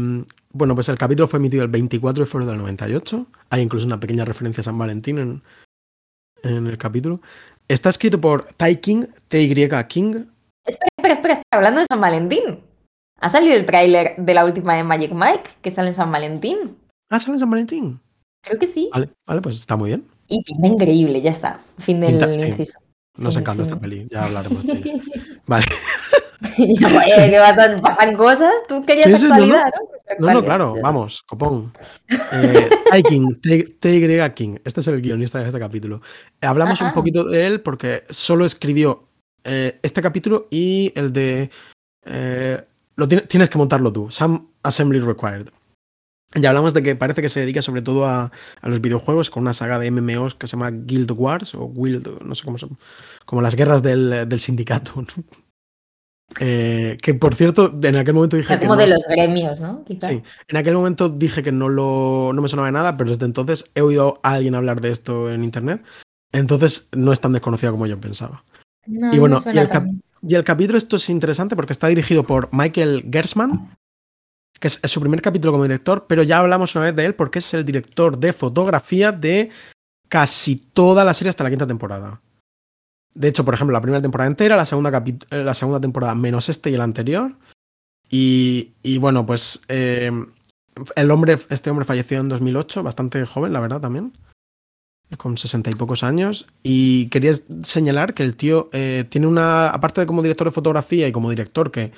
bueno, pues el capítulo fue emitido el 24 de febrero del 98. Hay incluso una pequeña referencia a San Valentín en, en el capítulo. Está escrito por Ty King, T-Y King. Espera, espera, espera, hablando de San Valentín. Ha salido el tráiler de la última de Magic Mike, que sale en San Valentín. Ah, sale en San Valentín. Creo que sí. Vale, vale, pues está muy bien. Y pinta increíble, ya está. Fin del Pinta- sí. inciso. Nos encanta esta peli, ya hablaremos de ella. Vale. Ya, oye, ¿qué pasan, pasan cosas? Tú querías Sí, sí, no, no. actualidad, ¿no? Pues No, no, claro, vamos, copón. Eh, King, TY King, este es el guionista de este capítulo. Hablamos un Ajá. poquito de él porque solo escribió eh, este capítulo y el de... eh, lo tiene- tienes que montarlo tú, Some Assembly Required. Ya hablamos de que parece que se dedica sobre todo a, a los videojuegos con una saga de MMOs que se llama Guild Wars o Guild, no sé cómo son, como las guerras del, del sindicato. ¿no? Eh, que por cierto, en aquel momento dije Está que como de los gremios, ¿no? Sí, en aquel momento dije que no, lo, no me sonaba de nada, pero desde entonces he oído a alguien hablar de esto en internet. Entonces no es tan desconocido como yo pensaba. No, Y no bueno, y el cap- Y el capítulo esto es interesante porque está dirigido por Michael Gersman, que es, su primer capítulo como director, pero ya hablamos una vez de él porque es el director de fotografía de casi toda la serie hasta la quinta temporada. De hecho, por ejemplo, la primera temporada entera, la segunda, la segunda temporada menos este y el anterior. Y, y bueno, pues eh, el hombre, este hombre falleció en 2008, bastante joven, la verdad, también. Con sesenta y pocos años. Y quería señalar que el tío eh, tiene una. Aparte de como director de fotografía y como director, que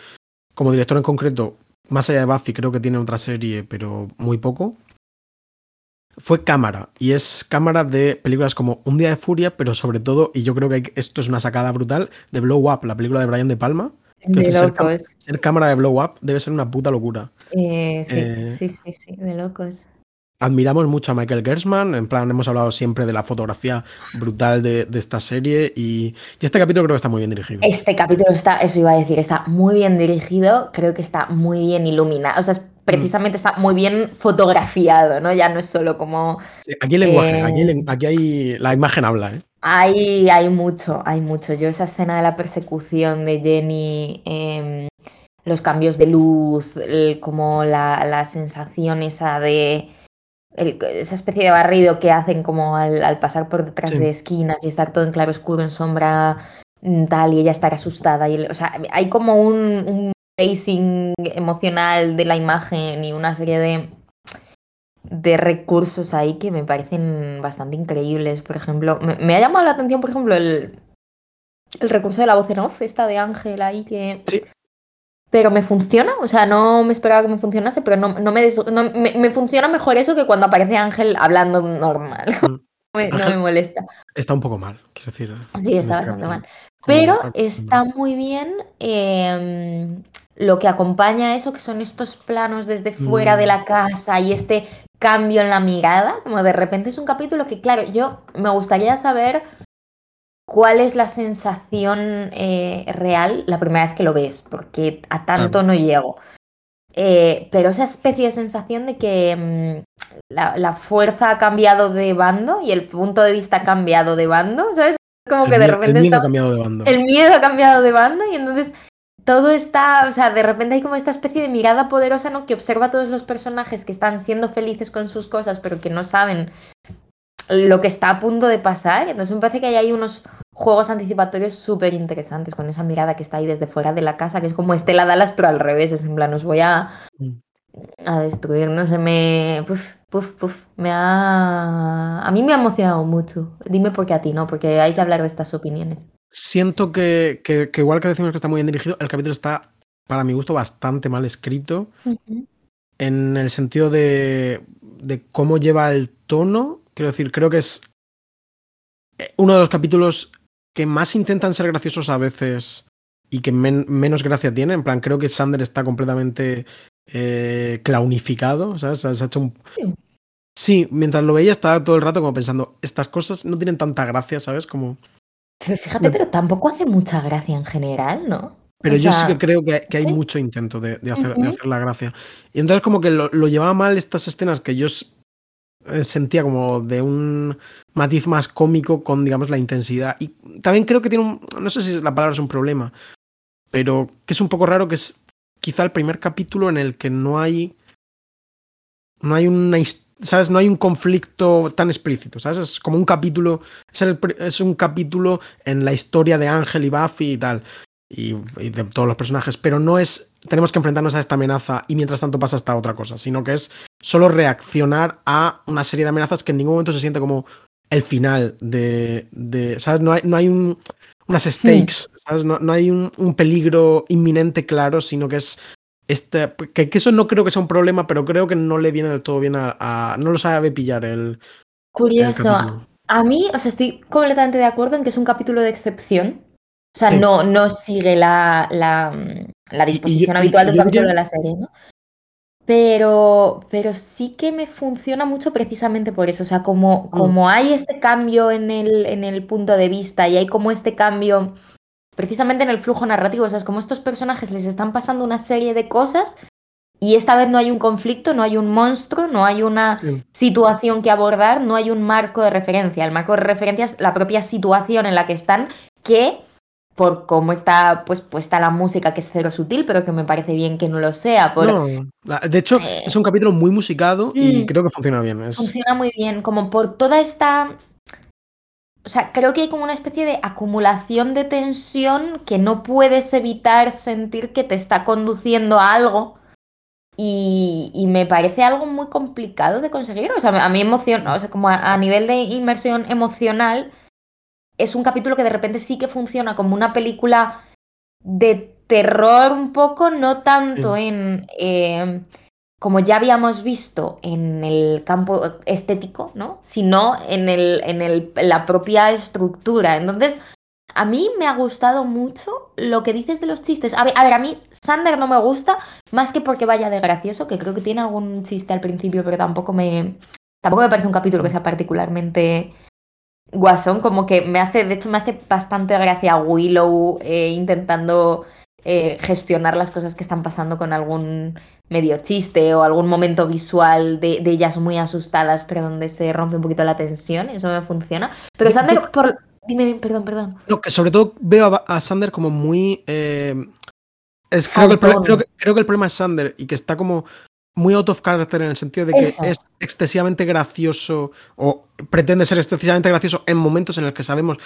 como director en concreto, más allá de Buffy, creo que tiene otra serie, pero muy poco. Fue cámara. Y es cámara de películas como Un Día de Furia, pero sobre todo, y yo creo que esto es una sacada brutal, de Blow Up, la película de Brian De Palma de locos. Ser, cámara de blow up debe ser una puta locura. Eh, sí, eh, sí, sí, sí, de locos. Admiramos mucho a Michael Gersman, en plan hemos hablado siempre de la fotografía brutal de, esta serie y, este capítulo creo que está muy bien dirigido. Este capítulo está, eso iba a decir, está muy bien dirigido, creo que está muy bien iluminado, o sea, mm. precisamente está muy bien fotografiado, ¿no? Ya no es solo como... aquí hay lenguaje, aquí, eh, aquí, hay, la imagen habla, ¿eh? Hay, hay mucho, hay mucho. Yo esa escena de la persecución de Jenny, em, los cambios de luz, como la, sensación esa de... esa especie de barrido que hacen como al, pasar por detrás de esquinas y estar todo en claro oscuro, en sombra, mm, tal, y ella estar asustada. Y, o sea, hay como un, un pacing emocional de la imagen y una serie de de recursos ahí que me parecen bastante increíbles. Por ejemplo, me, ha llamado la atención, por ejemplo, el, el recurso de la voz en off, esta de Ángel ahí que... Sí. Pero me funciona, o sea, no me esperaba que me funcionase, pero no, no, me, me, funciona mejor eso que cuando aparece Ángel hablando normal. Mm. no me molesta. Está un poco mal, quiero decir. Sí, está bastante mal. Pero está muy bien em, lo que acompaña a eso, que son estos planos desde fuera de mm. la casa y este cambio en la mirada, como de repente es un capítulo que, claro, yo me gustaría saber cuál es la sensación eh, real la primera vez que lo ves, porque a tanto no llego. Eh, pero esa especie de sensación de que mm, la, fuerza ha cambiado de bando y el punto de vista ha cambiado de bando, ¿sabes? Como que de repente... El miedo ha cambiado de bando. El miedo ha cambiado de bando y entonces todo está, o sea, de repente hay como esta especie de mirada poderosa, ¿no? Que observa a todos los personajes que están siendo felices con sus cosas, pero que no saben lo que está a punto de pasar. Entonces me parece que hay unos juegos anticipatorios súper interesantes con esa mirada que está ahí desde fuera de la casa, que es como Estela Dallas, pero al revés, es en plan, os voy a, mm. a destruir, no sé, me... Puf, puf, puf, me ha... A mí me ha emocionado mucho. Dime por qué a ti, ¿no? Porque hay que hablar de estas opiniones siento que, igual que decimos que está muy bien dirigido, el capítulo está, para mi gusto, bastante mal escrito. En el sentido de, cómo lleva el tono. Quiero decir, creo que es eh, uno de los capítulos que más intentan ser graciosos a veces y que menos gracia tiene. En plan, creo que Sander está completamente eh, clownificado. ¿sabes? Se ha hecho un... Sí, mientras lo veía estaba todo el rato como pensando, estas cosas no tienen tanta gracia, ¿sabes? Como... Fíjate, pero tampoco hace mucha gracia en general, ¿no? Pero yo sí que creo que, hay mucho intento de, hacer, la gracia. Y entonces como que lo, llevaba mal estas escenas que yo sentía como de un matiz más cómico con, digamos, la intensidad. Y también creo que tiene un, no sé si la palabra es un problema, pero que es un poco raro que es quizá el primer capítulo en el que no hay, no hay una ¿sabes? No hay un conflicto tan explícito, ¿sabes? Es como un capítulo, es, un capítulo en la historia de Ángel y Buffy y tal, y, de todos los personajes, pero no es, tenemos que enfrentarnos a esta amenaza y mientras tanto pasa esta otra cosa, sino que es solo reaccionar a una serie de amenazas que en ningún momento se siente como el final de, de ¿sabes? No hay, no hay un, unas hmm. stakes, ¿sabes? No, no hay un, un, peligro inminente claro, sino que es este, que, eso no creo que sea un problema, pero creo que no le viene del todo bien a. no lo sabe pillar el. Curioso. a mí, o sea, estoy completamente de acuerdo en que es un capítulo de excepción. O sea, no, no sigue la, la, la disposición habitual de un capítulo de la serie, ¿no? Pero, pero sí que me funciona mucho precisamente por eso. O sea, como, mm. como hay este cambio en el, en el punto de vista y hay como este cambio precisamente en el flujo narrativo. O sea, es como estos personajes les están pasando una serie de cosas y esta vez no hay un conflicto, no hay un monstruo, no hay una situación que abordar, no hay un marco de referencia. El marco de referencia es la propia situación en la que están que por cómo está pues puesta la música, que es cero sutil, pero que me parece bien que no lo sea. Por, No, de hecho, Eh, es un capítulo muy musicado y mm. creo que funciona bien. Es, Funciona muy bien, como por toda esta... O sea, creo que hay como una especie de acumulación de tensión que no puedes evitar sentir que te está conduciendo a algo. Y, y me parece algo muy complicado de conseguir. O sea, a mí emociona, o sea, como a, a nivel de inmersión emocional, es un capítulo que de repente sí que funciona como una película de terror un poco, no tanto en... eh, como ya habíamos visto en el campo estético, ¿no? Sino en, el, en el, la propia estructura. Entonces, a mí me ha gustado mucho lo que dices de los chistes. A ver, a ver, a mí Sander no me gusta, más que porque vaya de gracioso, que creo que tiene algún chiste al principio, pero tampoco me, tampoco me parece un capítulo que sea particularmente guasón, como que me hace, de hecho me hace bastante gracia Willow eh, intentando eh, gestionar las cosas que están pasando con algún medio chiste o algún momento visual de, de ellas muy asustadas, pero donde se rompe un poquito la tensión, eso me funciona. Pero Sander, yo- por... Dime, perdón, perdón. No, que sobre todo veo a, a Sander como muy. eh, es, creo, que el, creo, que, creo que el problema es Sander y que está como muy out of character en el sentido de que Eso. es excesivamente gracioso o pretende ser excesivamente gracioso en momentos en los que sabemos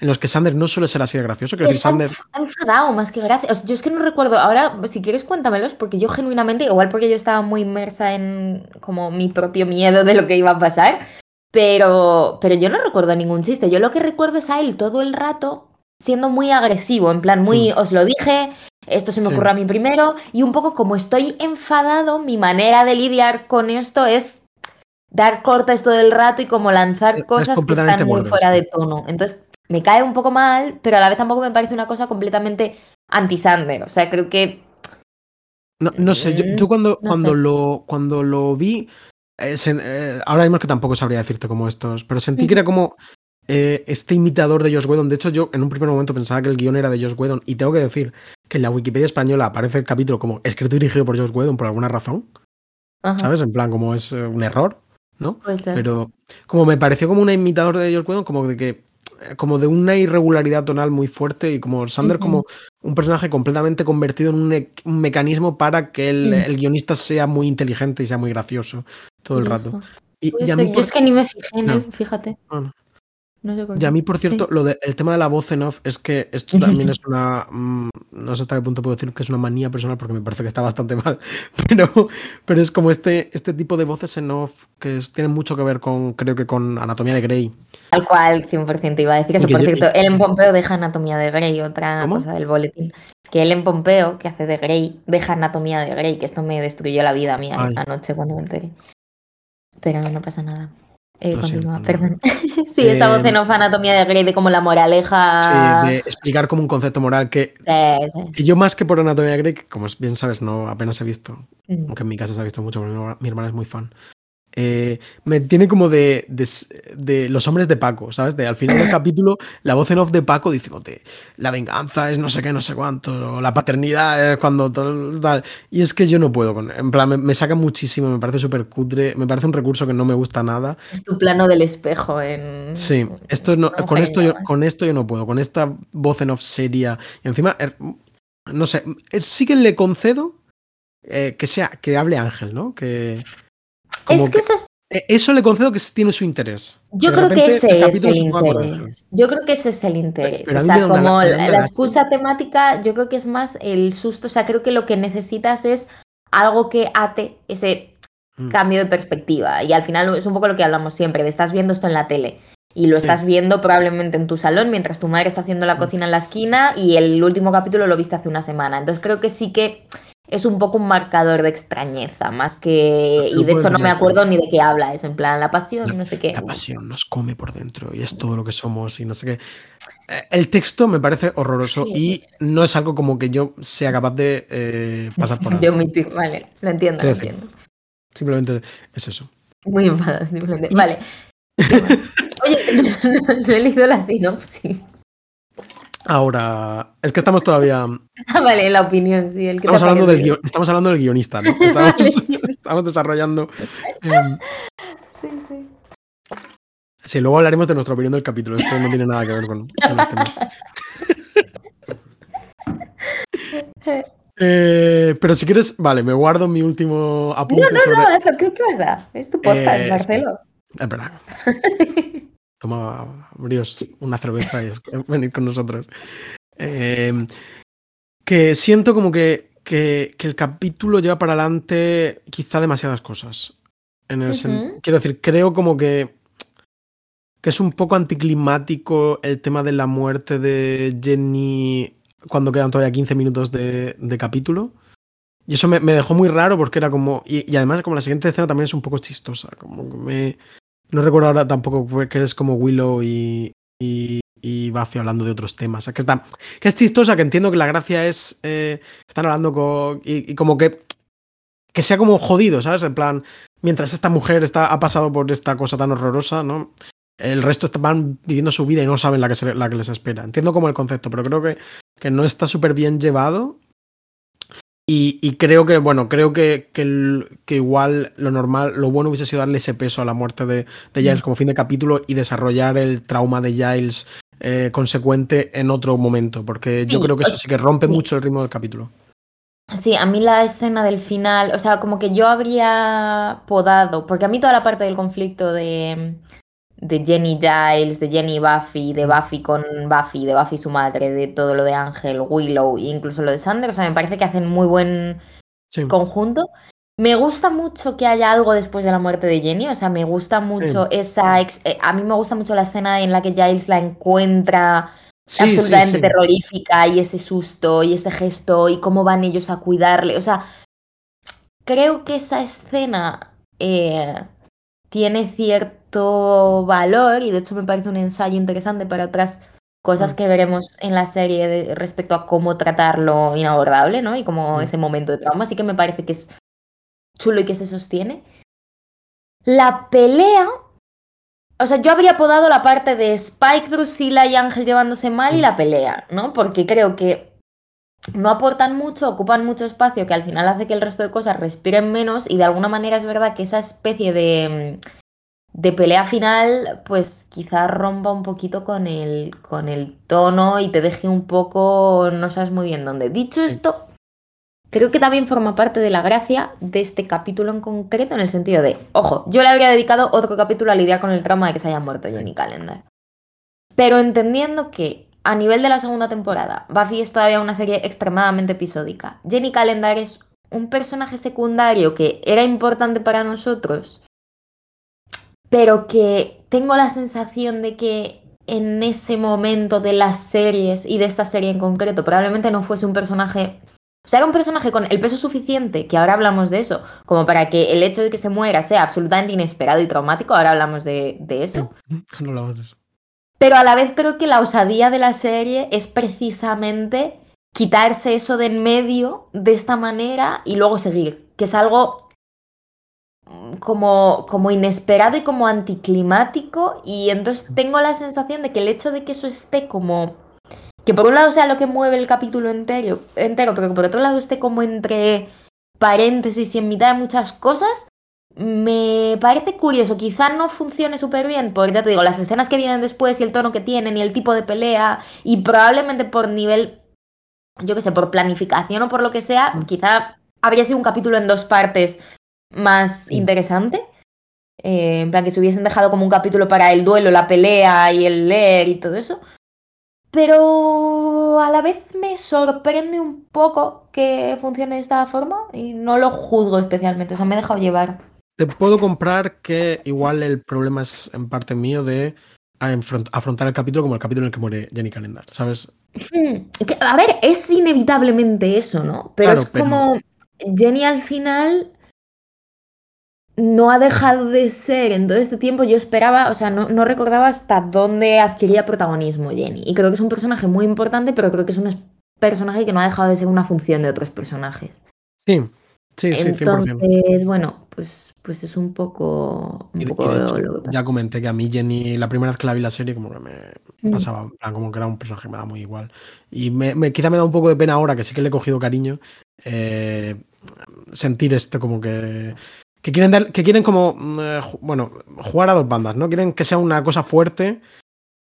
en los que Sander no suele ser así de gracioso. Quiero decir, Está Sander. enf- enfadado más que gracia. O sea, yo es que no recuerdo. Ahora, si quieres, cuéntamelos, porque yo genuinamente, igual porque yo estaba muy inmersa en como mi propio miedo de lo que iba a pasar, pero, pero yo no recuerdo ningún chiste. Yo lo que recuerdo es a él todo el rato siendo muy agresivo, en plan, muy, Mm. os lo dije, esto se me Sí. ocurrió a mí primero, y un poco como estoy enfadado, mi manera de lidiar con esto es dar cortes todo el rato y como lanzar cosas que están muy fuera de tono. Entonces, me cae un poco mal, pero a la vez tampoco me parece una cosa completamente anti-Sander. O sea, creo que No, no sé, yo, yo Mm, cuando, no cuando, sé. lo, cuando lo vi, eh, sen- eh, ahora mismo es que tampoco sabría decirte como estos, pero sentí que era como eh, este imitador de Josh Whedon. De hecho, yo en un primer momento pensaba que el guion era de Josh Whedon y tengo que decir que en la Wikipedia española aparece el capítulo como escrito y dirigido por Josh Whedon por alguna razón, Ajá, ¿sabes? En plan, como es eh, un error, ¿no? puede ser. Pero como me pareció como un imitador de Josh Whedon, como de que como de una irregularidad tonal muy fuerte y como Sander como un personaje completamente convertido en un, e- un mecanismo para que el, el guionista sea muy inteligente y sea muy gracioso todo el rato. Y, Puede y a ser. mí, Yo por, es que ni me fijé No. fíjate. Bueno. No sé por y a mí, por Sí. cierto, lo de- el tema de la voz en off es que esto también es una. mm, no sé hasta qué punto puedo decir que es una manía personal porque me parece que está bastante mal. Pero, pero es como este, este tipo de voces en off que es- tienen mucho que ver con, creo que con Anatomía de Grey. Tal cual, 100% iba a decir eso. que Por yo- cierto, Ellen Pompeo deja Anatomía de Grey, otra ¿Cómo? cosa del boletín. Que Ellen Pompeo, que hace de Grey, deja Anatomía de Grey, que esto me destruyó la vida a mí Ay. anoche cuando me enteré. Pero no pasa nada. Eh, continúa, perdón. sí, esta voz Eh, en Anatomía de Grey, de como la moraleja. Sí, de explicar como un concepto moral que, Sí, sí. que yo más que por Anatomía de Grey, que como bien sabes, no apenas he visto, Mm. aunque en mi casa se ha visto mucho, porque mi hermana es muy fan. Eh, me tiene como de, de, de los hombres de Paco, ¿sabes? De al final del capítulo, la voz en off de Paco diciéndote, la venganza es no sé qué, no sé cuánto, o la paternidad es cuando tal, tal. Y es que yo no puedo, con, en plan, me, me saca muchísimo, me parece súper cutre, me parece un recurso que no me gusta nada. Es tu plano del espejo en. Sí, esto no, con, esto yo, con esto yo no puedo, con esta voz en off seria. Y encima, er, no sé, er, sí que le concedo eh, que sea, que hable Ángel, ¿no? Que. Como Es que esas eh, Eso le concedo que tiene su interés. Yo de creo que ese es el interés. Yo creo que ese es el interés. Pero o sea, una como la- excusa temática, yo creo que es más el susto. O sea, creo que lo que necesitas es algo que ate ese Mm. cambio de perspectiva. Y al final es un poco lo que hablamos siempre, de estás viendo esto en la tele. Y lo estás viendo probablemente en tu salón mientras tu madre está haciendo la Mm. cocina en la esquina y el último capítulo lo viste hace una semana. Entonces creo que sí que es un poco un marcador de extrañeza, más que... Y de hecho no me acuerdo ni de qué habla, es en plan la pasión, no sé qué. La pasión nos come por dentro y es todo lo que somos y no sé qué. Eh, El texto me parece horroroso Sí. y no es algo como que yo sea capaz de eh, pasar por De omitir, vale, lo entiendo, lo entiendo. Simplemente es eso. Muy enfadado, simplemente. Vale. Oye, no, no- no he leído la sinopsis. Ahora, es que estamos todavía. Ah, vale, la opinión, sí. El que te Estamos ha hablando, del guion- estamos hablando del guionista, ¿no? Estamos desarrollando. em, Sí, sí. sí, luego hablaremos de nuestra opinión del capítulo. Esto no tiene nada que ver con, con el tema. Eh, pero si quieres, vale, me guardo mi último apunte. No, no, no, eso, ¿qué pasa? Es tu podcast, Eh, Marcelo. Es verdad. Toma, abríos una cerveza y es- venid con nosotros. Eh, que siento como que, que, que el capítulo lleva para adelante quizá demasiadas cosas. En el. Quiero decir, creo como que, que es un poco anticlimático el tema de la muerte de Jenny cuando quedan todavía 15 minutos de, de capítulo. Y eso me, me dejó muy raro porque era como. Y, y además, como la siguiente escena también es un poco chistosa. Como que me. No recuerdo ahora tampoco que eres como Willow y, y, Buffy hablando de otros temas. Que, está, que es chistosa, que entiendo que la gracia es. eh, están hablando con. Y, como que. Que sea como jodido, ¿sabes? En plan, mientras esta mujer está, ha pasado por esta cosa tan horrorosa, ¿no? El resto van viviendo su vida y no saben la que, la que les espera. Entiendo como el concepto, pero creo que, que no está súper bien llevado. Y, y creo que, bueno, creo que, que, el- que igual lo normal, lo bueno hubiese sido darle ese peso a la muerte de, de Giles como fin de capítulo y desarrollar el trauma de Giles eh, consecuente en otro momento, porque yo creo que eso sí que rompe sí. mucho el ritmo del capítulo. Sí, a mí la escena del final, o sea, como que yo habría podado, porque a mí toda la parte del conflicto de, de Jenny Giles, de Jenny Buffy, de Buffy con Buffy, de Buffy su madre, de todo lo de Ángel, Willow e incluso lo de Sander, o sea, me parece que hacen muy buen Sí. conjunto. Me gusta mucho que haya algo después de la muerte de Jenny, o sea, me gusta mucho esa... ex- eh, a mí me gusta mucho la escena en la que Giles la encuentra Sí, absolutamente terrorífica y ese susto y ese gesto y cómo van ellos a cuidarle. O sea, creo que esa escena eh, tiene cierto valor y de hecho me parece un ensayo interesante para otras cosas Mm. que veremos en la serie de- respecto a cómo tratar lo inabordable, ¿no? Y como Mm. ese momento de trauma. Así que me parece que es chulo y que se sostiene. La pelea o sea, yo habría podado la parte de Spike, Drusilla y Ángel llevándose mal y Mm. la pelea, ¿no? Porque creo que no aportan mucho, ocupan mucho espacio que al final hace que el resto de cosas respiren menos y de alguna manera es verdad que esa especie de, de pelea final pues quizá rompa un poquito con el, con el tono y te deje un poco, no sabes muy bien dónde. Dicho esto, creo que también forma parte de la gracia de este capítulo en concreto, en el sentido de, ojo, yo le habría dedicado otro capítulo a lidiar con el trauma de que se haya muerto Jenny Calendar. Pero entendiendo que a nivel de la segunda temporada, Buffy es todavía una serie extremadamente episódica. Jenny Calendar es un personaje secundario que era importante para nosotros, pero que tengo la sensación de que en ese momento de las series y de esta serie en concreto probablemente no fuese un personaje o sea, era un personaje con el peso suficiente, que ahora hablamos de eso, como para que el hecho de que se muera sea absolutamente inesperado y traumático, ahora hablamos de, de eso. No hablamos de eso. Pero a la vez creo que la osadía de la serie es precisamente quitarse eso de en medio de esta manera y luego seguir, que es algo como, como inesperado y como anticlimático y entonces tengo la sensación de que el hecho de que eso esté como que por un lado sea lo que mueve el capítulo entero, entero, pero que por otro lado esté como entre paréntesis y en mitad de muchas cosas, me parece curioso. Quizá no funcione súper bien, porque ya te digo, las escenas que vienen después y el tono que tienen y el tipo de pelea, y probablemente por nivel, yo qué sé, por planificación o por lo que sea, quizá habría sido un capítulo en dos partes más Sí. interesante. Eh, en plan, que se hubiesen dejado como un capítulo para el duelo, la pelea y el leer y todo eso. Pero a la vez me sorprende un poco que funcione de esta forma y no lo juzgo especialmente, o sea, me he dejado llevar. Te puedo comprar que igual el problema es en parte mío de afront- afrontar el capítulo como el capítulo en el que muere Jenny Calendar, ¿sabes? Hmm, a ver, es inevitablemente eso, ¿no? Pero Claro, es pero- como Jenny al final no ha dejado de ser en todo este tiempo. Yo esperaba, o sea, no, no recordaba hasta dónde adquiría protagonismo Jenny. Y creo que es un personaje muy importante, pero creo que es un personaje que no ha dejado de ser una función de otros personajes. Sí, sí, sí, 100%. Entonces, bueno, pues, pues es un poco, un Y, y poco de lo, hecho, lo que pasa. ya comenté que a mí Jenny, la primera vez que la vi la serie, como que me Mm. pasaba, como que era un personaje que me da muy igual. Y me, me- quizá me da un poco de pena ahora, que sí que le he cogido cariño, eh, sentir esto como que... Que quieren, dar- que quieren como, mm, eh, bueno, jugar a dos bandas, ¿no? Quieren que sea una cosa fuerte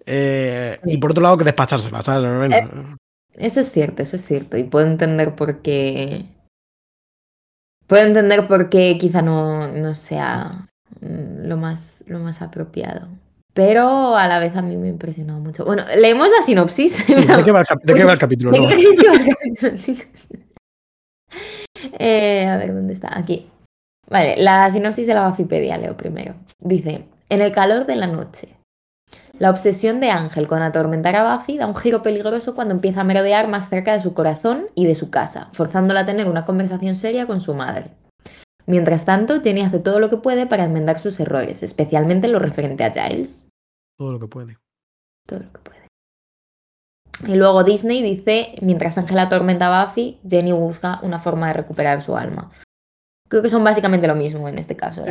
eh, y por otro lado que despachársela, ¿sabes? Bueno, eso es cierto, eso es cierto. Y puedo entender por qué. Puedo entender por qué quizá no, no sea mm, lo más, lo más apropiado. Pero a la vez a mí me ha impresionado mucho. Bueno, leemos la sinopsis. ¿De qué va el, cap- de qué va el capítulo? ¿De No. qué va el capítulo, chicos? Eh, a ver, ¿dónde está? Aquí. Vale, la sinopsis de la Bafipedia leo primero. Dice, en el calor de la noche, la obsesión de Ángel con atormentar a Buffy da un giro peligroso cuando empieza a merodear más cerca de su corazón y de su casa, forzándola a tener una conversación seria con su madre. Mientras tanto, Jenny hace todo lo que puede para enmendar sus errores, especialmente en lo referente a Giles. Todo lo que puede. Todo lo que puede. Y luego Disney dice, mientras Ángel atormenta a Buffy, Jenny busca una forma de recuperar su alma. Creo que son básicamente lo mismo en este caso.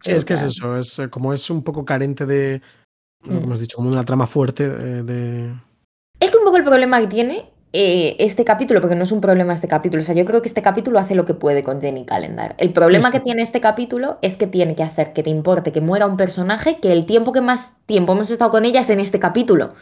Sí. es que es eso. Es eh, como es un poco carente de. Mm. hemos dicho, como una trama fuerte eh, de. Es que un poco el problema que tiene eh, este capítulo, porque no es un problema este capítulo, o sea, yo creo que este capítulo hace lo que puede con Jenny Calendar. El problema que tiene este capítulo es que tiene que hacer que te importe que muera un personaje que el tiempo que más tiempo hemos estado con ella es en este capítulo.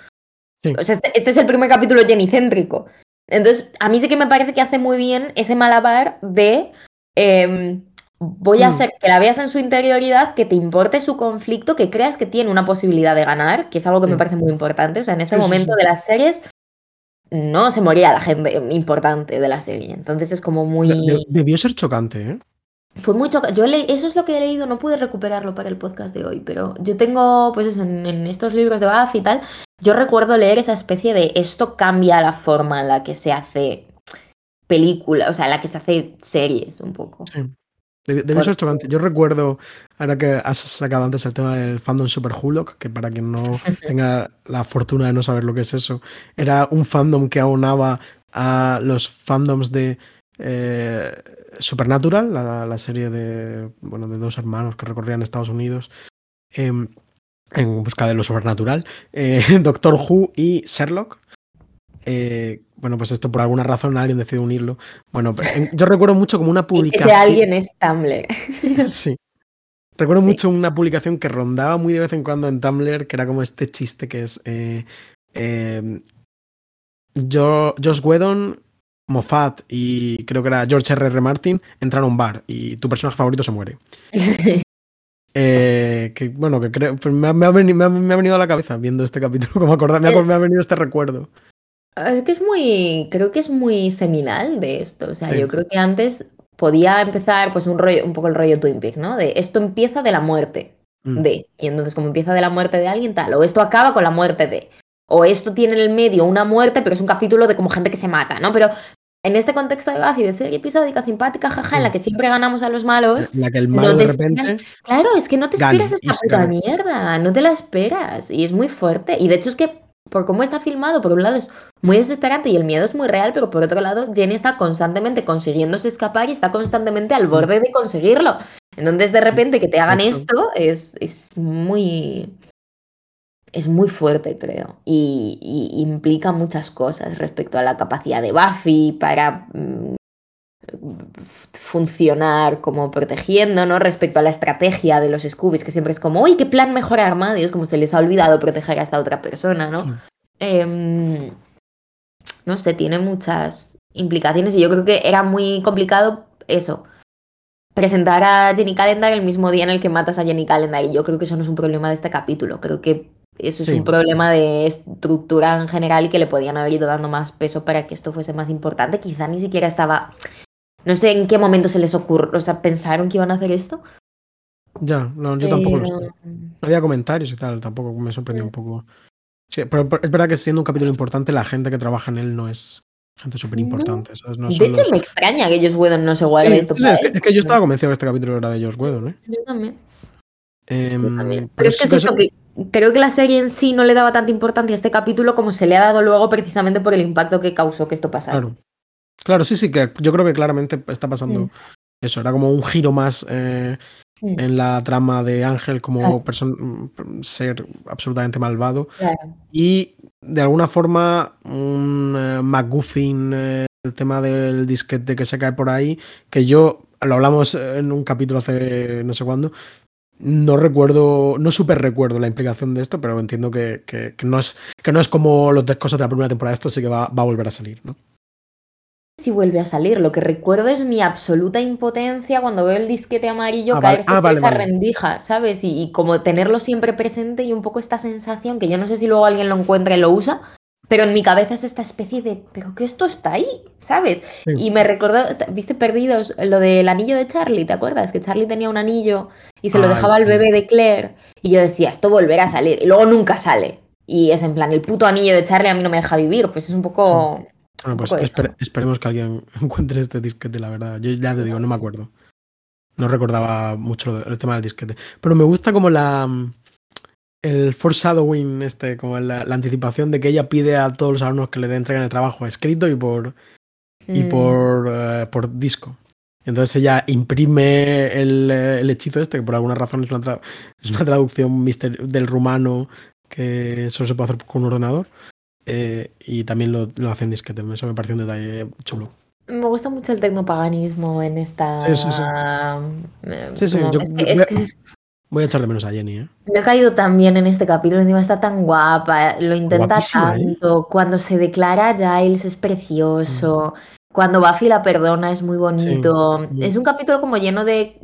Sí. O sea, este, este es el primer capítulo Jenny-céntrico. Entonces, a mí sí que me parece que hace muy bien ese malabar de em, voy a Mm. hacer que la veas en su interioridad, que te importe su conflicto, que creas que tiene una posibilidad de ganar, que es algo que me Sí. parece muy importante. O sea, en este Sí, momento sí. de las series no se moría la gente importante de la serie. Entonces es como muy... de- debió ser chocante, ¿eh? Fue muy choca- Yo le... Eso es lo que he leído, no pude recuperarlo para el podcast de hoy, pero yo tengo, pues eso, en, en estos libros de Buffy y tal, yo recuerdo leer esa especie de esto cambia la forma en la que se hace película, o sea, la que se hace series un poco. Sí. Ser chocante. Yo recuerdo, ahora que has sacado antes el tema del fandom Super Hulock, que para quien no tenga la fortuna de no saber lo que es eso, era un fandom que aunaba a los fandoms de eh, Supernatural, la, la serie de, bueno, de dos hermanos que recorrían Estados Unidos em, en busca de lo sobrenatural, eh, Doctor Who y Sherlock. Eh, bueno, pues esto por alguna razón alguien decidió unirlo. Bueno, yo recuerdo mucho como una publicación. ese alguien es Tumblr. Sí. Recuerdo Sí. mucho una publicación que rondaba muy de vez en cuando en Tumblr, que era como este chiste que es eh, eh, Jo- Josh Whedon, Moffat y creo que era George R. R. Martin entran a un bar y tu personaje favorito se muere. Eh, que bueno, que creo, pues me, ha, me ha veni- me ha- me ha venido a la cabeza viendo este capítulo, como acordar, me ha venido este recuerdo. Es que es muy, creo que es muy seminal de esto. O sea, Sí. yo creo que antes podía empezar pues un rollo, un poco el rollo Twin Peaks, ¿no? De esto empieza de la muerte Mm. de. Y entonces como empieza de la muerte de alguien tal, o esto acaba con la muerte de. O esto tiene en el medio una muerte, pero es un capítulo de como gente que se mata, ¿no? Pero en este contexto de Buffy, de serie episódica, simpática, jaja, en la que siempre ganamos a los malos, la que el malo de esperas- repente. Claro, es que no te Gane, esperas esta puta mierda, no te la esperas. Y es muy fuerte. Y de hecho es que, por cómo está filmado, por un lado es muy desesperante y el miedo es muy real, pero por otro lado, Jenny está constantemente consiguiéndose escapar y está constantemente al borde de conseguirlo. Entonces, de repente, que te hagan esto es, es muy. Es muy fuerte, creo. Y, y implica muchas cosas respecto a la capacidad de Buffy para mm, funcionar como protegiendo, ¿no? Respecto a la estrategia de los Scoobies, que siempre es como, uy, qué plan mejor armado, es como se les ha olvidado proteger a esta otra persona, ¿no? Sí. Em, no sé, tiene muchas implicaciones y yo creo que era muy complicado eso. Presentar a Jenny Calendar el mismo día en el que matas a Jenny Calendar. Y yo creo que eso no es un problema de este capítulo. Creo que eso es un problema de estructura en general y que le podían haber ido dando más peso para que esto fuese más importante. Quizá ni siquiera estaba. No sé en qué momento se les ocurrió. O sea, pensaron que iban a hacer esto. Ya, no, yo tampoco lo sé. No había comentarios y tal, tampoco me sorprendió un poco. Sí, pero es verdad que siendo un capítulo importante, la gente que trabaja en él no es gente súper importante. No, De hecho, los- me extraña que ellos Whedon no se guarde Sí, esto sí, es, que, él. es que yo estaba convencido que este capítulo era de George Whedon, ¿eh? Yo también. Em, Yo también. pero Pero es que sí es eso, que creo que la serie en sí no le daba tanta importancia a este capítulo como se le ha dado luego precisamente por el impacto que causó que esto pasase. Claro. Claro, sí, sí, que yo creo que claramente está pasando Mm. eso. Era como un giro más eh, Mm. en la trama de Ángel como ser absolutamente malvado. Claro. Y de alguna forma un eh, McGuffin, eh, el tema del disquete que se cae por ahí, que yo, lo hablamos en un capítulo hace no sé cuándo, no recuerdo, no súper recuerdo la implicación de esto, pero entiendo que, que, que, no, es, que no es como los tres cosas de la primera temporada, esto sí que va, va a volver a salir, ¿no? Si vuelve a salir, lo que recuerdo es mi absoluta impotencia cuando veo el disquete amarillo Ah, caerse Ah, por vale, esa vale. rendija, ¿sabes? Y, y como tenerlo siempre presente y un poco esta sensación que yo no sé si luego alguien lo encuentra y lo usa, pero en mi cabeza es esta especie de, pero que esto está ahí, ¿sabes? Sí. Y me recordó, ¿viste Perdidos? Lo del anillo de Charlie, ¿te acuerdas? Que Charlie tenía un anillo y se lo Ay, dejaba al bebé de Claire y yo decía, esto volverá a salir y luego nunca sale. Y es en plan, el puto anillo de Charlie a mí no me deja vivir, pues es un poco... Bueno, pues esperemos que alguien encuentre este disquete, la verdad. Yo ya te digo, no me acuerdo. No recordaba mucho el tema del disquete. Pero me gusta como la. mm, El foreshadowing, este, como la, la anticipación de que ella pide a todos los alumnos que le entreguen el trabajo escrito y por, y Mm. por, eh, por disco. Entonces ella imprime el, eh, el hechizo este, que por alguna razón es una, tra- es una traducción del rumano que solo se puede hacer con un ordenador. Eh, y también lo, lo hace en disquete. Eso me pareció un detalle chulo. Me gusta mucho el tecnopaganismo en esta. Sí, sí, sí. eh, Sí, sí, como- yo es, que, voy es a- que Voy a echar de menos a Jenny, ¿eh? me he caído tan bien en este capítulo. Encima está tan guapa, lo intenta Guapísima, ¿eh? tanto. Cuando se declara Giles es precioso. Cuando Buffy la perdona es muy bonito. Mm. Es un capítulo como lleno de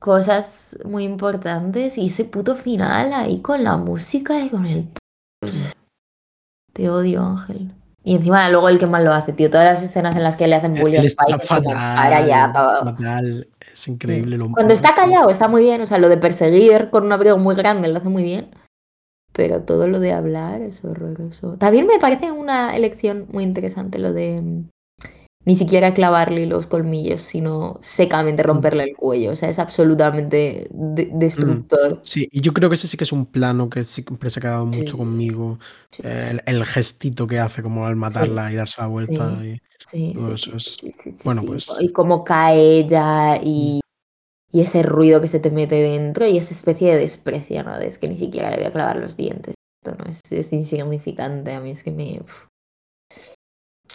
cosas muy importantes. Y ese puto final ahí con la música y con el. Te odio, Ángel. Y encima luego el que más lo hace, tío. Todas las escenas en las que le hacen bullying Él a está Spike fatal. para ya, pavo". fatal. Es increíble. lo- Cuando está callado está muy bien, o sea, lo de perseguir con un abrigo muy grande lo hace muy bien. Pero todo lo de hablar es horroroso. También me parece una elección muy interesante lo de mm, ni siquiera clavarle los colmillos, sino secamente romperle el cuello. O sea, es absolutamente de- destructor. Sí, y yo creo que ese sí que es un plano que siempre se ha quedado mucho Sí. conmigo. Sí. El, el gestito que hace como al matarla y darse la vuelta. Sí. y- Sí, bueno, pues- Y cómo cae ella y, y ese ruido que se te mete dentro y esa especie de desprecio, ¿no? De es que ni siquiera le voy a clavar los dientes. Esto no es, es insignificante. A mí es que me. uf.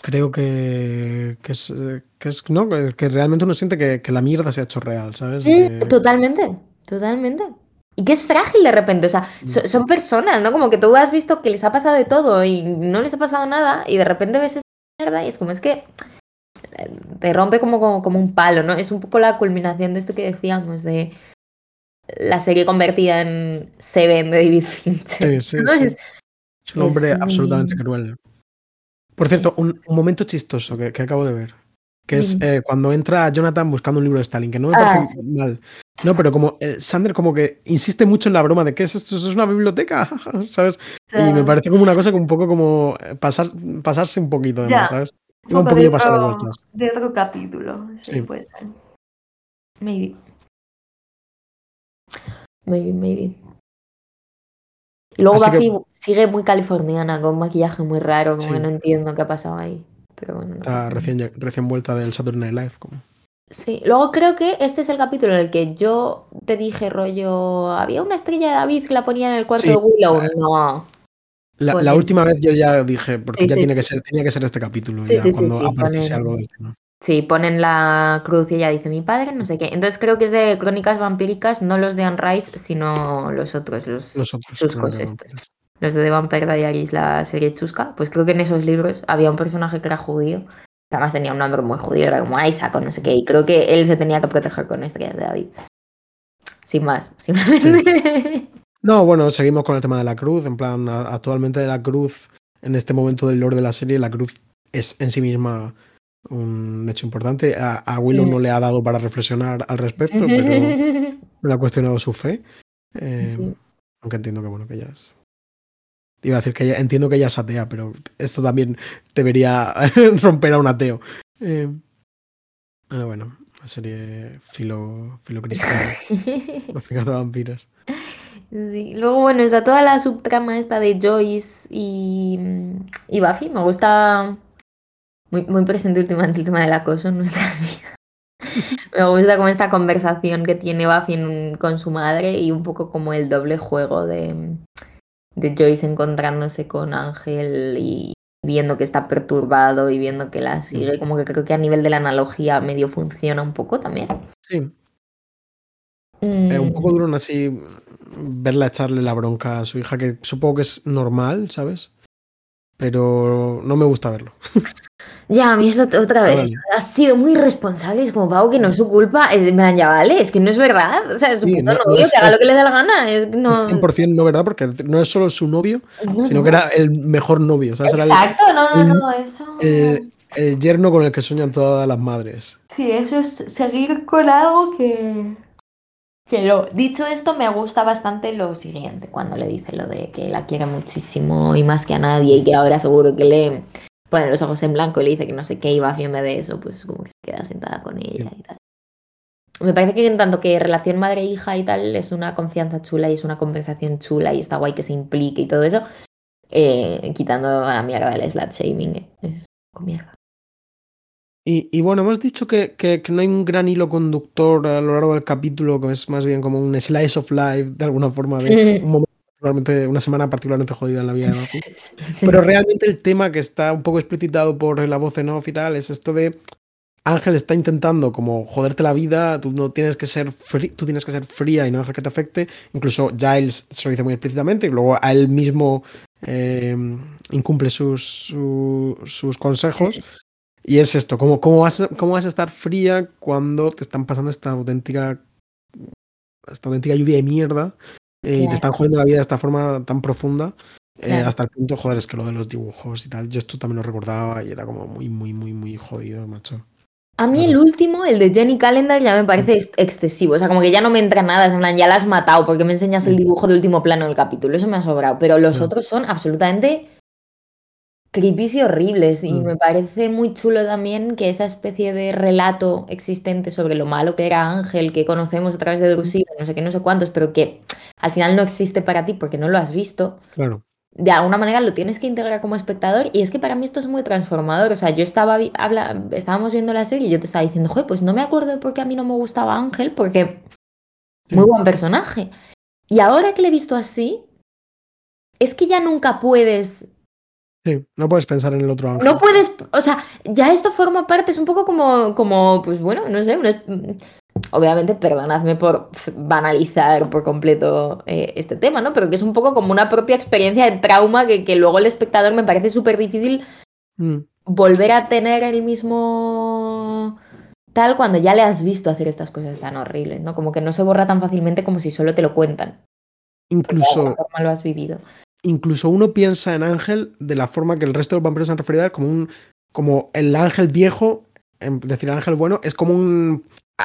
Creo que, que es, que es no, que, realmente uno siente que, que la mierda se ha hecho real, ¿sabes? Mm, Totalmente, totalmente. Y que es frágil de repente, o sea, so- son personas, ¿no? Como que tú has visto que les ha pasado de todo y no les ha pasado nada y de repente ves esa mierda y es como es que eh, te rompe como, como, como un palo, ¿no? Es un poco la culminación de esto que decíamos, de la serie convertida en Seven de David Fincher. Sí, sí, ¿no? sí. Es- Es un hombre es muy- absolutamente cruel. Por cierto, un, un momento chistoso que, que acabo de ver. Que es eh, cuando entra Jonathan buscando un libro de Stalin, que no me Ah, parece mal. No, pero como eh, Sander como que insiste mucho en la broma de que es esto, ¿Eso es una biblioteca, ¿sabes? Y me parece como una cosa que un poco como eh, pasar, pasarse un poquito de Ya. más, ¿sabes? Iba un poquillo pasado de vueltas. de otro capítulo. Sí, Sí. puede ser. Maybe. Maybe, maybe. Y luego Así que- Buffy sigue muy californiana, con un maquillaje muy raro, como Sí. que no entiendo qué ha pasado ahí. Pero bueno, no Está recién, recién vuelta del Saturday Night Live. Como. Sí, luego creo que este es el capítulo en el que yo te dije, rollo, había una estrella de David que la ponía en el cuarto Sí. de Willow. No. La, el- última vez yo ya dije, porque Sí, ya tiene que ser, tenía que ser este capítulo, ya cuando apareciese algo del tema. Sí, ponen la cruz y ella dice mi padre, no sé qué. Entonces creo que es de crónicas vampíricas, no los de Anne Rice, sino los otros, los, Los otros. chuscos que estos. Los de The Vampire Diaries, la serie chusca. Pues creo que en esos libros había un personaje que era judío. que Además tenía un nombre muy judío, era como Isaac o no sé qué. Y creo que él se tenía que proteger con estrellas de David. Sin más, simplemente. No, bueno, seguimos con el tema de la cruz. En plan, actualmente la cruz, en este momento del lore de la serie, la cruz es en sí misma un hecho importante. A, a Willow Sí. no le ha dado para reflexionar al respecto, pero le ha cuestionado su fe. Eh, Sí. Aunque entiendo que, bueno, que ella es. Iba a decir que ella, entiendo que ella es atea, pero esto también debería romper a un ateo. Eh, pero bueno, la serie filo, filo cristiana, los de vampiros. Sí, Luego, bueno, está toda la subtrama esta de Joyce y, y Buffy. Me gusta muy, muy presente últimamente el tema del acoso en nuestras vidas. Me gusta como esta conversación que tiene Buffy con su madre y un poco como el doble juego de, de Joyce encontrándose con Ángel y viendo que está perturbado y viendo que la sigue. Como que creo que a nivel de la analogía medio funciona un poco también. Sí, Eh, un Mm, poco duro aún así verla echarle la bronca a su hija, que supongo que es normal, ¿sabes? Pero no me gusta verlo. Ya, a mí es ot- otra vez. vale. Ha sido muy irresponsable. Es como, Pau, que no es su culpa. Es, me ya vale, es que no es verdad. O sea, es su Sí, puto no- no novio, es- que haga es- lo que le da la gana. Es no. Es 100% no verdad, porque no es solo su novio, no, sino no. que era el mejor novio. ¿sabes? Era el- Exacto, no, no, el- no, eso. el, el yerno con el que sueñan todas las madres. Sí, eso es seguir con algo que. No. Dicho esto, me gusta bastante lo siguiente, cuando le dice lo de que la quiere muchísimo y más que a nadie, y que ahora seguro que le pone los ojos en blanco y le dice que no sé qué, y va en vez de eso, pues como que se queda sentada con ella y tal. Me parece que en tanto que relación madre-hija y tal es una confianza chula y es una compensación chula y está guay que se implique y todo eso, eh, quitando a la mierda del slut shaming, eh, es con mierda. Y, y bueno, hemos dicho que, que- que no hay un gran hilo conductor a lo largo del capítulo, que es más bien como un slice of life, de alguna forma, de un momento, particularmente- una semana particularmente jodida en la vida de Buffy. Pero realmente el tema que está un poco explicitado por la voz en off y tal es esto de Ángel está intentando como joderte la vida, tú no tienes que ser tú tienes que ser fría y no dejar que te afecte. Incluso Giles se lo dice muy explícitamente y luego a él mismo eh, incumple sus, su- sus consejos. Y es esto, ¿cómo, cómo, vas a, ¿cómo vas a estar fría cuando te están pasando esta auténtica esta auténtica lluvia de mierda eh, y te están jodiendo la vida de esta forma tan profunda? eh, Claro. hasta el punto, joder, es que lo de los dibujos y tal, yo esto también lo recordaba y era como muy, muy, muy, muy jodido, macho. A mí el último, el de Jenny Calendar, ya me parece ex- excesivo. O sea, como que ya no me entra nada. Es en plan, ya la has matado porque me enseñas el dibujo de último plano del capítulo. Eso me ha sobrado. Pero los otros son absolutamente creepy y horribles. Y Mm. me parece muy chulo también que esa especie de relato existente sobre lo malo que era Ángel, que conocemos a través de Drusilla, no sé qué, no sé cuántos, pero que al final no existe para ti porque no lo has visto Claro. de alguna manera lo tienes que integrar como espectador y es que para mí esto es muy transformador. O sea, yo estaba habla, estábamos viendo la serie y yo te estaba diciendo, joder, pues no me acuerdo de por qué a mí no me gustaba Ángel, porque muy buen personaje. Y ahora que le he visto así, es que ya nunca puedes, Sí, no puedes pensar en el otro ángel. no puedes, o sea, ya esto forma parte, es un poco como, como pues bueno, no sé, una- obviamente perdonadme por banalizar por completo eh, este tema, ¿no? Pero que es un poco como una propia experiencia de trauma que, que luego el espectador me parece súper difícil Mm, volver a tener el mismo tal cuando ya le has visto hacer estas cosas tan horribles, ¿no? Como que no se borra tan fácilmente como si solo te lo cuentan. De Incluso, alguna forma lo has vivido. Incluso uno piensa en Ángel de la forma que el resto de los vampiros se han referido a él, como un como el ángel viejo, en decir ángel bueno, es como un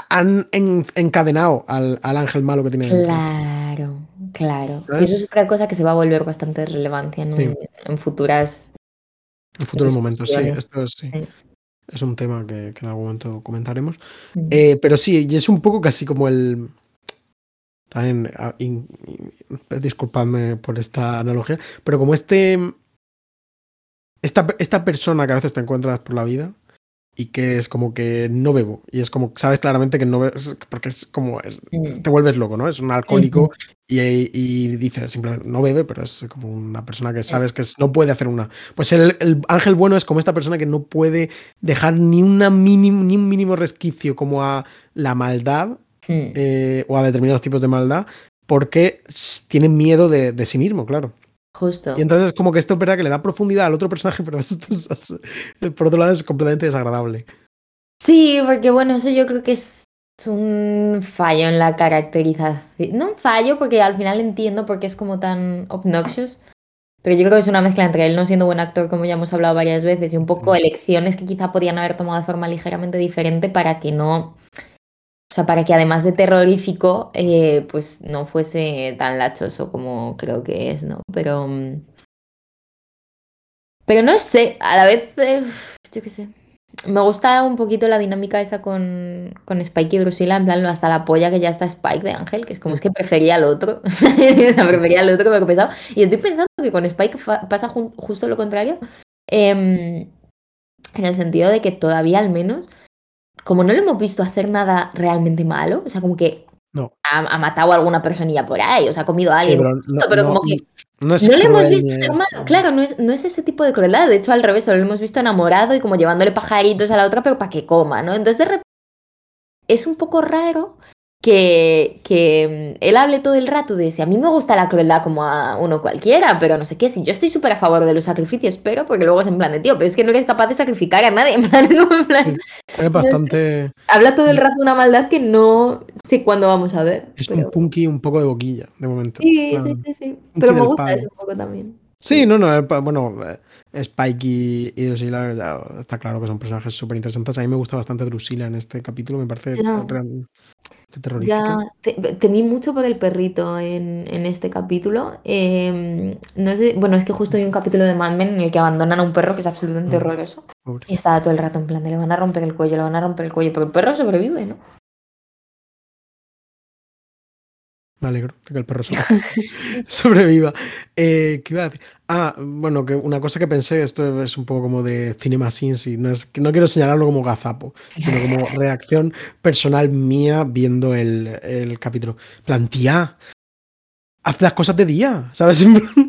han en- encadenado al, al ángel malo que tiene dentro. Claro, claro. Y eso es otra cosa que se va a volver bastante relevancia en, Sí. en futuras. En futuros momentos, sí, esto es, sí. Sí. Es un tema que, que en algún momento comentaremos. Mm. Eh, pero sí, y es un poco casi como el. También, in- in- disculpadme por esta analogía, pero como este. Esta, esta persona que a veces te encuentras por la vida y que es como que no bebo. Y es como, sabes claramente que no bebes, porque es como. es- Mm. te vuelves loco, ¿no? Es un alcohólico y, y dice simplemente no bebe, pero es como una persona que sabes que no puede hacer una. Pues el, el ángel bueno es como esta persona que no puede dejar ni, una mínimo, ni un mínimo resquicio como a la maldad Mm. eh, o a determinados tipos de maldad porque tienen miedo de, de sí mismo, claro. Justo. Y entonces es como que esto es verdad que le da profundidad al otro personaje, pero esto es- es- por otro lado es completamente desagradable. Sí, porque bueno, eso yo creo que es un fallo en la caracterización. No un fallo, porque al final entiendo por qué es como tan obnoxious. Pero yo creo que es una mezcla entre él no siendo buen actor, como ya hemos hablado varias veces, y un poco Mm. elecciones que quizá podían haber tomado de forma ligeramente diferente para que no. O sea, para que además de terrorífico, eh, pues no fuese tan lachoso como creo que es, ¿no? Pero. mm, Pero no sé, a la vez. eh, yo qué sé. Me gusta un poquito la dinámica esa con, con Spike y Drusilla, en plan, hasta la polla que ya está Spike de Ángel, que es como es que prefería al otro. o sea, prefería al otro, pero pesado. Y estoy pensando que con Spike pasa justo lo contrario. em, en el sentido de que todavía al menos, como no le hemos visto hacer nada realmente malo, o sea, como que No. ha, ha matado a alguna personilla por ahí, o sea, ha comido a Sí, alguien. pero no, pero no- como que no es le hemos visto ser malo. Claro, no es, no es ese tipo de crueldad. De hecho, al revés, lo hemos visto enamorado y como llevándole pajaritos a la otra, pero para que coma, ¿no? Entonces, de repente, es un poco raro que, que mm, él hable todo el rato de si a mí me gusta la crueldad como a uno cualquiera, pero no sé qué, si yo estoy súper a favor de los sacrificios, pero porque luego es en plan de tío, pero es que no eres capaz de sacrificar a nadie, en plan, no, en plan, Es bastante. habla todo el rato de una maldad que no sé cuándo vamos a ver. Es pero- un punky un poco de boquilla, de momento. Sí, sí, sí, sí. Pero me gusta eso un poco también. Sí, no, no, bueno, eh, Spike y, y Drusilla ya está claro que son personajes súper interesantes. A mí me gusta bastante Drusilla en este capítulo, me parece Ya. Terrorífica. Ya te- temí mucho por el perrito en, en este capítulo. Eh, no sé, bueno, es que justo hay un capítulo de Mad Men en el que abandonan a un perro que es absolutamente Mm. horroroso. Pobre. Y estaba todo el rato en plan de le van a romper el cuello, le van a romper el cuello, pero el perro sobrevive, ¿no? Me alegro de que el perro sobre- sobreviva. Eh, ¿Qué iba a decir? Ah, bueno, que una cosa que pensé, esto es un poco como de Cinema Sins y no, es, no quiero señalarlo como gazapo, sino como reacción personal mía viendo el, el capítulo. En plan, tía, haz las cosas de día, ¿sabes?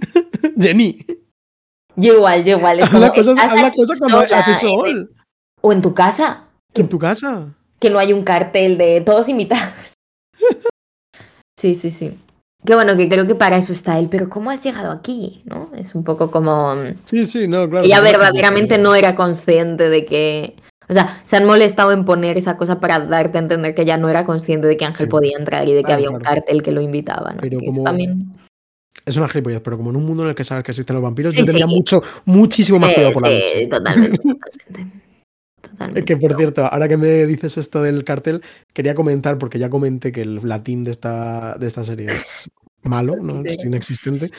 Jenny, Yo igual, yo igual. Es haz como, las cosas, estás haz las aquí cosas cuando hace sol, o en tu casa, en tu casa. que no hay un cartel de todos invitados. Sí, sí, sí. Que bueno, que creo que para eso está él, pero ¿cómo has llegado aquí? ¿No? Es un poco como... mm, Sí, sí, no, claro. Ella no, verdaderamente no era consciente de que. O sea, se han molestado en poner esa cosa para darte a entender que ella no era consciente de que Ángel Sí. podía entrar y de que Claro, había un claro. cartel que lo invitaba, ¿no? Pero Que eso como- también. Es una gilipollez, pero como en un mundo en el que sabes que existen los vampiros, Sí, yo tendría sí. mucho, muchísimo más cuidado por la sí, noche. totalmente, totalmente. Totalmente. Que por cierto, ahora que me dices esto del cartel, quería comentar, porque ya comenté que el latín de esta, de esta serie es malo, ¿no? es Sí. inexistente.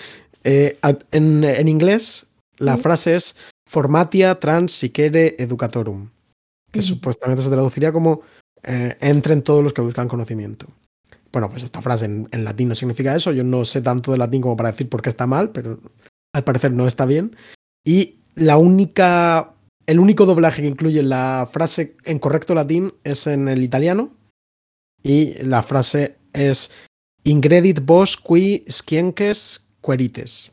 Eh, en, en inglés, la Mm. frase es formatia trans sicere educatorum, que Ujú. supuestamente se traduciría como eh, entren todos los que buscan conocimiento. Bueno, pues esta frase en, en latín no significa eso. Yo no sé tanto de latín como para decir por qué está mal, pero al parecer no está bien. Y la única. El único doblaje que incluye la frase en correcto latín es en el italiano. Y la frase es Ingredit vos qui sciences querites.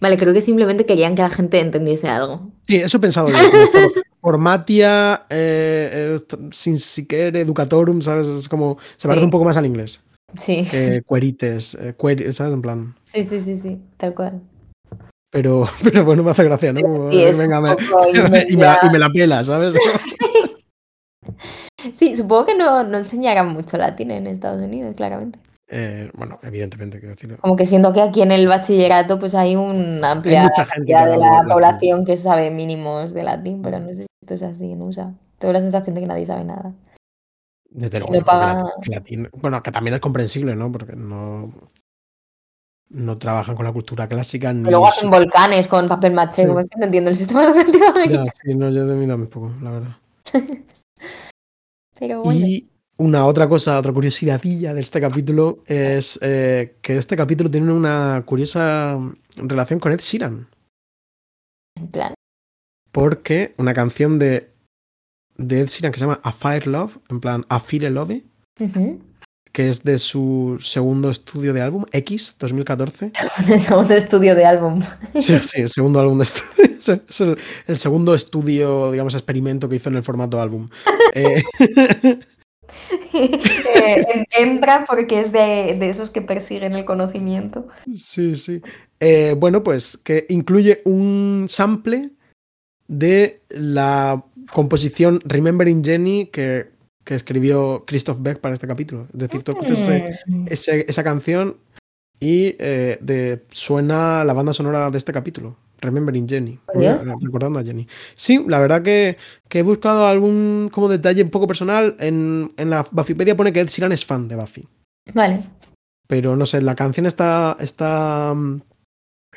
Vale, creo que simplemente querían que la gente entendiese algo. Sí, eso he pensado yo. formatia eh, eh, sin siquiera educatorum, ¿sabes? Es como. Se parece Sí. un poco más al inglés. Sí, que querites, eh, queri- ¿sabes? En plan. sí, sí, sí, sí, tal cual. Pero, pero bueno, me hace gracia, ¿no? Como, Sí, es un venga, me- y, me, la, y me la pela, ¿sabes? Sí, supongo que no, no enseñarán mucho latín en Estados Unidos, claramente. Eh, bueno, evidentemente, quiero decir. Como que siento que aquí en el bachillerato pues hay una amplia mucha gente cantidad de la latín. población que sabe mínimos de latín, pero no sé si esto es así en USA. Tengo la sensación de que nadie sabe nada. Desde si luego, paga- latín- bueno, que también es comprensible, ¿no? Porque no, no trabajan con la cultura clásica ni. Luego hacen volcanes con papel maché, Sí. como es que no entiendo el sistema educativo. Ya, sí, no, yo de un poco, la verdad. Pero bueno. Y una otra cosa, otra curiosidadilla de este capítulo es eh, que este capítulo tiene una curiosa relación con Ed Sheeran. En plan, Porque una canción de, de Ed Sheeran que se llama A Fire Love, en plan A Fire Love, ujú. Que es de su segundo estudio de álbum, X, 2014. el segundo estudio de álbum. Sí, sí, el segundo álbum de estudio. Es el, el segundo estudio, digamos, experimento que hizo en el formato álbum. Eh, Eh, en- entra porque es de, de esos que persiguen el conocimiento. sí, sí. Eh, bueno, pues que incluye un sample de la composición Remembering Jenny que, que escribió Christoph Beck para este capítulo. Es decir, tú escuchas ese- ese- esa canción y eh, de, suena la banda sonora de este capítulo. Remembering Jenny. Curioso. Recordando a Jenny. Sí, la verdad que, que he buscado algún como detalle un poco personal. En, en la Buffypedia pone que Ed Sheeran es fan de Buffy. Vale. Pero no sé, la canción está, está mm,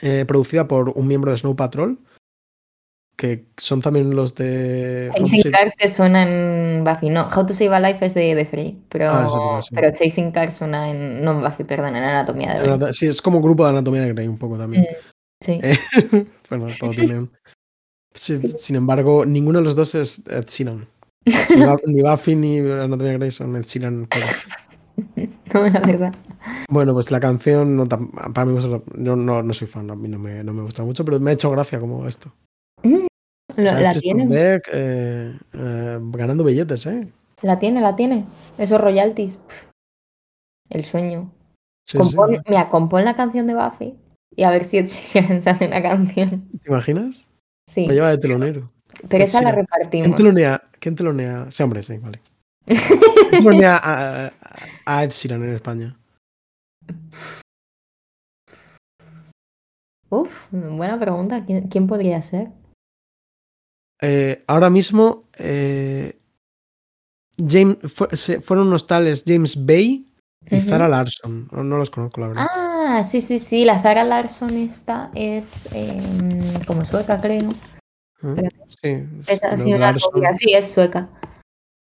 eh, producida por un miembro de Snow Patrol. Que son también los de. Chasing Cars que suena en Buffy, no. How to Save a Life es de The Free, pero, Ah, verdad, sí. pero Chasing Cars suena en, no en Buffy, perdón, en Anatomía de Grey. Sí, es como grupo de anatomía de Grey un poco también. Sí. Eh, bueno, todo tiene. Sí, sin embargo, ninguno de los dos es Ed Sheeran. Ni, Buffy ni Anatomía de Grey son Ed Sheeran. No, la verdad. Bueno, pues la canción, no para mí, yo no, no soy fan, a mí no me, no me gusta mucho, pero me ha hecho gracia como esto. La tiene, Beck, eh, eh, ganando billetes, ¿eh? la tiene, la tiene. Esos royalties. el sueño. Sí, sí. Mira, compón la canción de Buffy y a ver si Ed Sheeran se hace una canción. ¿Te imaginas? Sí, Me lleva de telonero. pero esa la Sheeran. ¿Quién repartimos. telonea? ¿Quién telonea? Sí, hombre, sí, vale. ¿Quién telonea a, a- a Ed Sheeran en España? Uf, buena pregunta. ¿Quién, quién podría ser? Eh, ahora mismo, eh, James, fueron unos tales James Bay y. Zara Larson. No, no los conozco, la verdad. Ah, sí, sí, sí. La Zara Larson esta es em, como sueca, creo. ¿Eh? Sí, Es rubia, sí, sueca.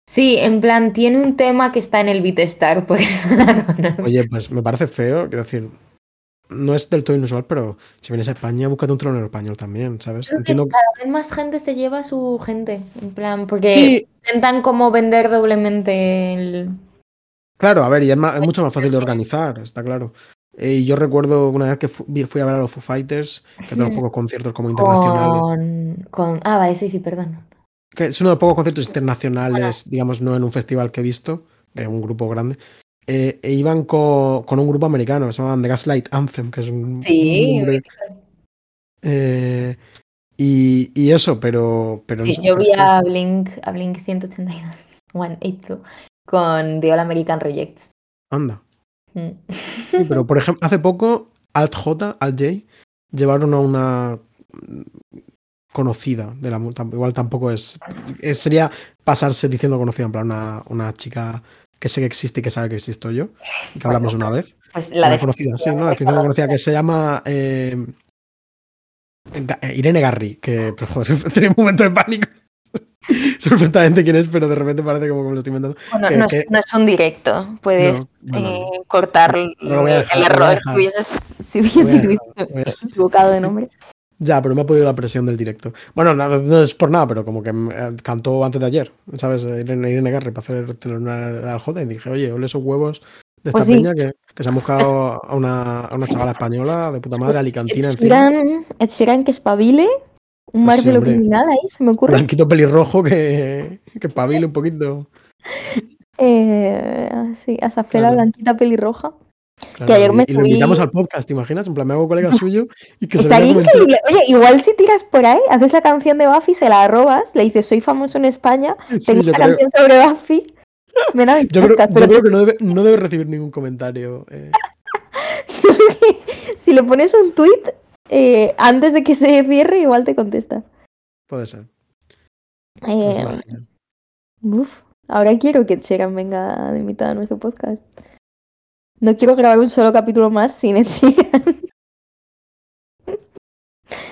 Sí, en plan, tiene un tema que está en el Beatstar, por eso la. Oye, pues me parece feo, quiero decir, no es del todo inusual, pero si vienes a España, búscate un telonero español también, ¿sabes? Creo que Entiendo que cada vez más gente se lleva a su gente, en plan, porque Sí, intentan como vender doblemente el... claro, a ver, y es, ma- es mucho más fácil de organizar, está claro. Eh, y yo recuerdo una vez que fui a ver a los Foo Fighters, que de los Ujú. pocos conciertos como internacionales, Con, con... Ah, vale, sí, sí, perdón. que es uno de los pocos conciertos internacionales, digamos, no en un festival que he visto, de un grupo grande, eh, e iban co- con un grupo americano, que se llamaban The Gaslight Anthem, que es un, un Sí, nombre, eh, y, y eso, pero, pero sí, yo vi a Blink, a Blink 182, 182, con The All American Rejects. anda. Mm. Sí, pero por ejemplo, hace poco Alt J, Alt J, llevaron a una conocida de la igual tampoco es, es- sería pasarse diciendo conocida, en plan una, una chica que sé que existe y que sabe que existo yo, y que hablamos una vez. Pues la conocida, sí, ¿no? La definición conocida que se llama eh, Irene Garri, que pero, joder, tenía un momento de pánico. Sé perfectamente quién es, pero de repente parece como que me lo estoy inventando. Bueno, que- no, es, que- no es un directo, puedes No, eh, cortar el, dejar, error dejar. si hubieses, si hubieses- si hubieses equivocado de nombre. Ya, pero me ha podido la presión del directo. Bueno, no, no es por nada, pero como que eh, cantó antes de ayer, ¿sabes? Irene, Irene Garri para hacer telonera al J y dije, oye, ole esos huevos de esta Pues sí. peña que, que se han buscado a una, a una chavala española de puta madre, alicantina Ed. Sheeran, Ed Sheeran que espabile, un Pues sí, Marvel hombre. criminal ahí, se me ocurre. Blanquito pelirrojo que, que pabile un poquito. Eh, sí, a Safela Claro. blanquita pelirroja. Claro, ayer y- me y, lo invitamos subí- al podcast, ¿te imaginas? En plan, me hago colega suyo y que se Estaría increíble. Oye, igual si tiras por ahí, haces la canción de Buffy, se la robas, le dices, soy famoso en España, Sí, tengo creo- canción sobre Buffy. Ven a mi Yo creo, yo que no debe, no debe recibir ningún comentario. eh. si le pones un tweet eh, antes de que se cierre, igual te contesta. puede ser. Eh, una uf, ahora quiero que Sheeran venga de invitada a nuestro podcast. No quiero grabar un solo capítulo más sin Ed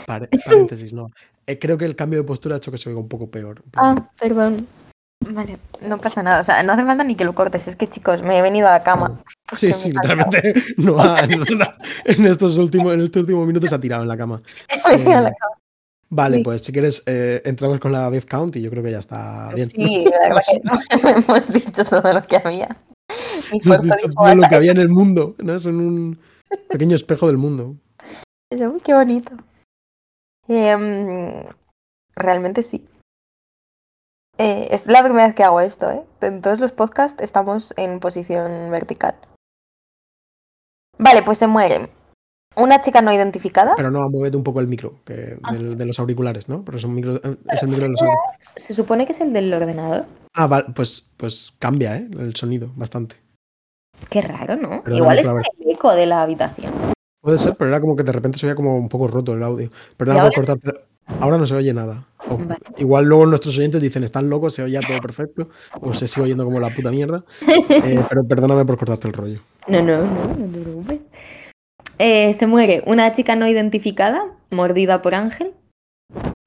paréntesis, no. Eh, creo que el cambio de postura ha hecho que se oiga un poco peor. Ah, perdón. Vale, no pasa nada. O sea, no hace falta ni que lo cortes. Es que, chicos, me he venido a la cama. Sí, sí, literalmente no ha- no en estos últimos, en este último minuto se ha tirado en la cama. Me he venido a la Eh, cama. Vale, Sí. pues si quieres, eh, entramos con la death count y yo creo que ya está bien. Sí, la verdad que no hemos dicho todo lo que había. Mi Hemos cuerpo dicho dijo, todo lo que había en el mundo, ¿no? Es en un pequeño espejo del mundo. Qué bonito. Em, realmente sí. Eh, es la primera vez que hago esto, ¿eh? En todos los podcasts estamos en posición vertical. Vale, pues se muere. Una chica no identificada. Pero no, muévete un poco el micro que Ah. del- de los auriculares, ¿no? Porque es, un micro, es el micro de los auriculares. Se supone que es el del ordenador. Ah, vale, pues, pues cambia, ¿eh? El sonido bastante. Qué raro, ¿no? Igual es el eco de la habitación. Puede ser, pero era como que de repente se oía como un poco roto el audio. Pero ¿Y nada, por ahora? cortar, pero ahora no se oye nada. O- Vale. Igual luego nuestros oyentes dicen, están locos, se oía todo perfecto, o se sigue oyendo como la puta mierda. Eh, pero perdóname por cortarte el rollo. No, no, no, no te preocupes. Eh, se muere una chica no identificada, mordida por Ángel.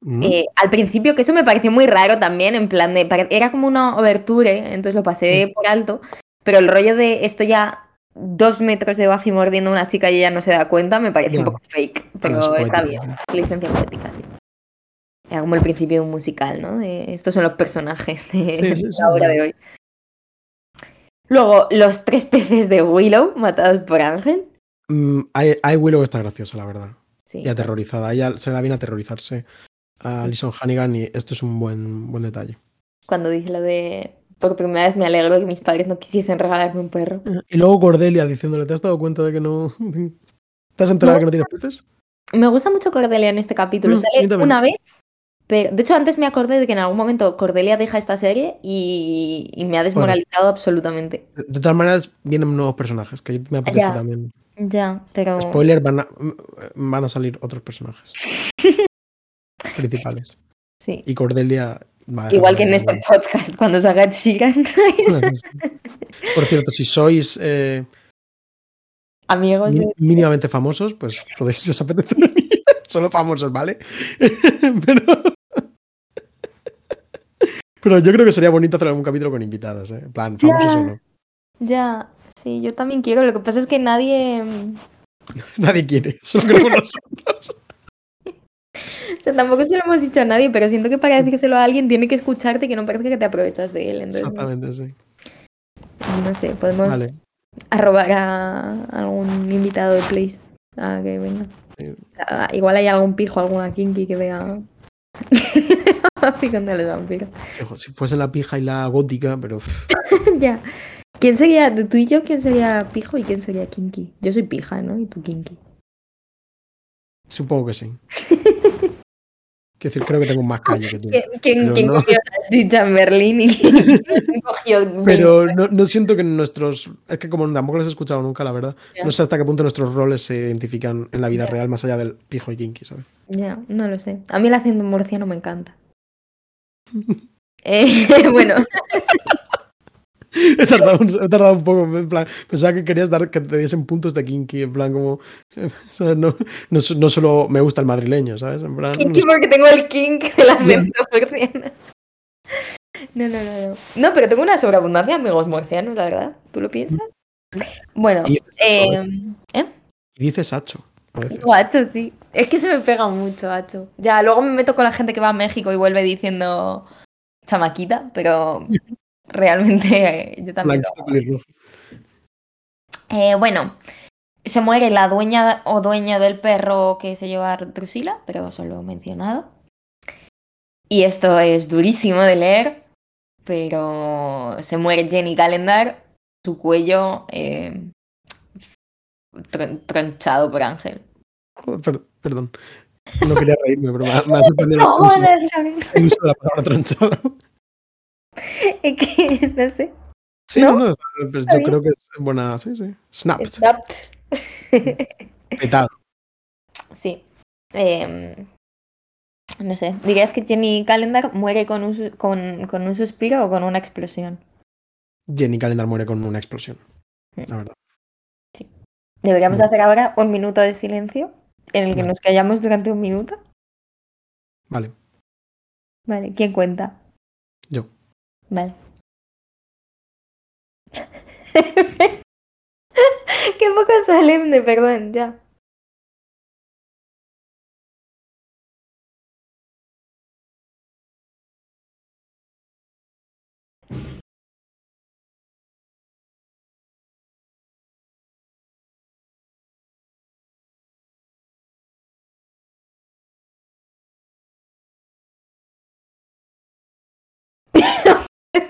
Mm. Eh, al principio, que eso me pareció muy raro también, en plan de. Era como una overture, entonces lo pasé por alto. Pero el rollo de esto ya dos metros de Buffy mordiendo a una chica y ella no se da cuenta, me parece un poco fake. Pero es está bien. Licencia poética, sí. Era como el principio de un musical, ¿no? De, estos son los personajes de Sí, sí, sí, la obra de hoy. Luego, los tres peces de Willow matados por Ángel. Mm, hay, hay Willow que está graciosa, la verdad. Sí. Y aterrorizada. Ella se da bien aterrorizarse a. Alison Hannigan y esto es un buen, buen detalle. Cuando dice lo de por primera vez me alegro de que mis padres no quisiesen regalarme un perro. Y luego Cordelia diciéndole, ¿te has dado cuenta de que no... ¿Estás enterada de que no tienes peces? Me gusta mucho Cordelia en este capítulo. Mm, Sale una vez, pero de hecho antes me acordé de que en algún momento Cordelia deja esta serie y, y me ha desmoralizado absolutamente. De, de todas maneras, vienen nuevos personajes, que me apetece Ya. también. Ya, pero... Spoiler, van a, van a salir otros personajes. principales. Sí. Y Cordelia Igual que en este podcast, cuando salga Sheeran. Por cierto, si sois eh, Amigos de... mínimamente famosos, pues podéis, si os apetece. Solo famosos, ¿vale? Pero. Pero yo creo que sería bonito hacer algún capítulo con invitadas, ¿eh? En plan, famosos Ya. o no. Ya, sí, yo también quiero. Lo que pasa es que nadie... mm, Nadie quiere, solo queremos nosotros. O sea, tampoco se lo hemos dicho a nadie, pero siento que para decírselo a alguien tiene que escucharte que no parezca que te aprovechas de él. Entonces, Exactamente, sí. no sé, podemos Vale. arrobar a algún invitado de Place a que venga. Sí. Ah, Igual hay algún pijo, alguna kinky que vea Si fuese la pija y la gótica, pero. ya. ¿Quién sería, de tú y yo, quién sería pijo y quién sería kinky? Yo soy pija, ¿no? Y tú kinky. Supongo que sí. Quiero decir, creo que tengo más calle que tú. ¿Quién, quién, no. cogió salchicha en Berlín y quién cogió 20? Pero no, no siento que nuestros. Es que como tampoco los he escuchado nunca, la verdad. No sé hasta qué punto nuestros roles se identifican en la vida real, más allá del pijo y kinky, ¿sabes? Ya, no lo sé. A mí el acento murciano me encanta. Eh, bueno, He tardado, un, he tardado un poco, en plan. Pensaba que querías dar que te diesen puntos de kinky, en plan, como. ¿sabes? No, no, so- no solo me gusta el madrileño, ¿sabes? En plan. kinky porque tengo el kink del acento murciano. No, no, no, no. No, pero tengo una sobreabundancia de amigos murcianos, la verdad. ¿Tú lo piensas? Bueno, Y- eh, ¿eh? Y dices hacho, a veces. O Hacho, sí. Es que se me pega mucho, Hacho. Ya, luego me meto con la gente que va a México y vuelve diciendo chamaquita, pero realmente eh, yo también lo. Eh, bueno, se muere la dueña o dueño del perro que se lleva a Drusila, pero solo he mencionado. Y esto es durísimo de leer, pero se muere Jenny Calendar, su cuello eh, tron- tronchado por Ángel. Joder, perdón. No quería reírme, pero me ha, sorprendido el uso de la palabra tronchado. Es que no sé. Sí, ¿No? no, no, está- pues yo creo que es buena. Sí, sí. Snapped. Snapped. Petado. Sí. Em, no sé. ¿Dirías que Jenny Calendar muere con un, con, con un suspiro o con una explosión? Jenny Calendar muere con una explosión. Mm. La verdad. Deberíamos Bueno. hacer ahora un minuto de silencio en el que Vale. nos callamos durante un minuto. Vale. Vale, ¿quién cuenta? Yo. Vale. Qué poco solemne, perdón, ya.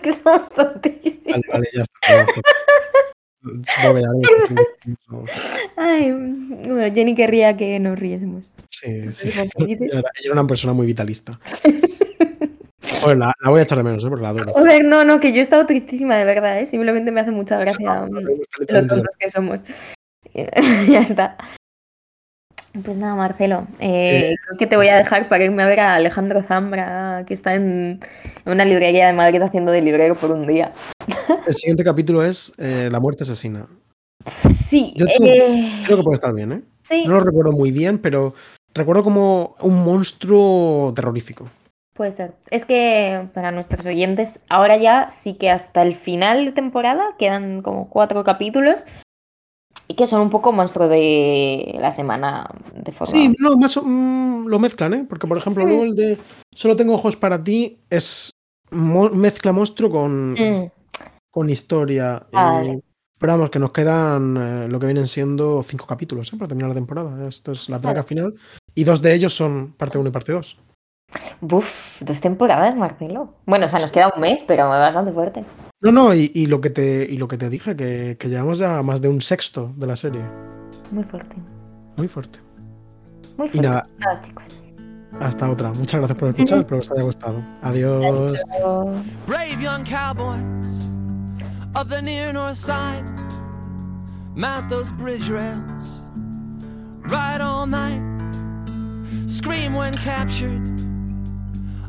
Que somos tontísimos. Vale, vale, ya está. Ya lo- Ay, bueno, Jenny querría que nos riésemos. Sí, sí. Era, era una persona muy vitalista. Joder, la, la voy a echar de menos, ¿eh? porque la adoro. Joder, no, no, que yo he estado tristísima de verdad, ¿eh? Simplemente me hace mucha gracia mm, lo tontos que somos. ya está. Pues nada, Marcelo, eh, creo que te voy a dejar para irme a ver a Alejandro Zambra, que está en una librería de Madrid haciendo de librero por un día. El siguiente capítulo es eh, La muerte asesina. Sí, Yo tengo- eh, Creo que puede estar bien, ¿eh? sí, No lo recuerdo muy bien, pero recuerdo como un monstruo terrorífico. puede ser. Es que para nuestros oyentes, ahora ya sí que hasta el final de temporada quedan como cuatro capítulos y que son un poco monstruo de la semana de forma. Sí, no, más o- mm, lo mezclan, ¿eh? Porque, por ejemplo, Mm. luego el de Solo tengo ojos para ti es mo- mezcla monstruo con, Mm, con historia. y- Vale. pero vamos, que nos quedan eh, lo que vienen siendo cinco capítulos ¿eh? para terminar la temporada. Esto es la traca Vale. final. Y dos de ellos son parte 1 y parte 2. Buf, dos temporadas, Marcelo. Bueno, o sea, nos queda un mes, pero bastante fuerte. No, no, y, y lo que te y lo que te dije, que, que llevamos ya más de un sexto de la serie. Muy fuerte. Muy fuerte. Muy Y fuerte. nada, Nada, chicos. hasta otra. Muchas gracias por escuchar, espero que os haya gustado. Adiós. Brave young cowboys of the near north side mount those bridge rails, ride all night, scream when captured,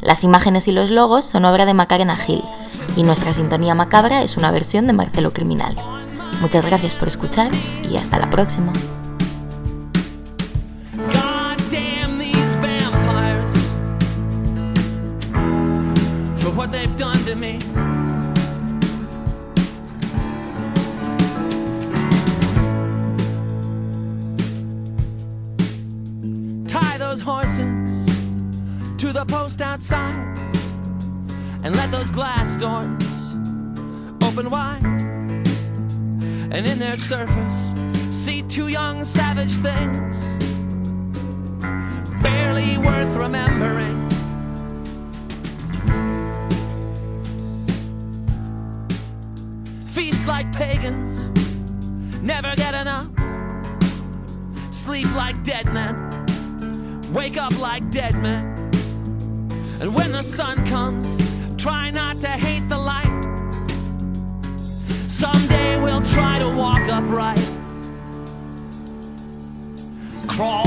Las imágenes y los logos son obra de Macarena Gil y nuestra sintonía macabra es una versión de Marcelo Criminal. Muchas gracias por escuchar y hasta la próxima. The post outside and let those glass doors open wide. And in their surface, see two young savage things barely worth remembering. Feast like pagans, never get enough. Sleep like dead men, wake up like dead men. And when the sun comes, try not to hate the light. Someday we'll try to walk upright. Crawl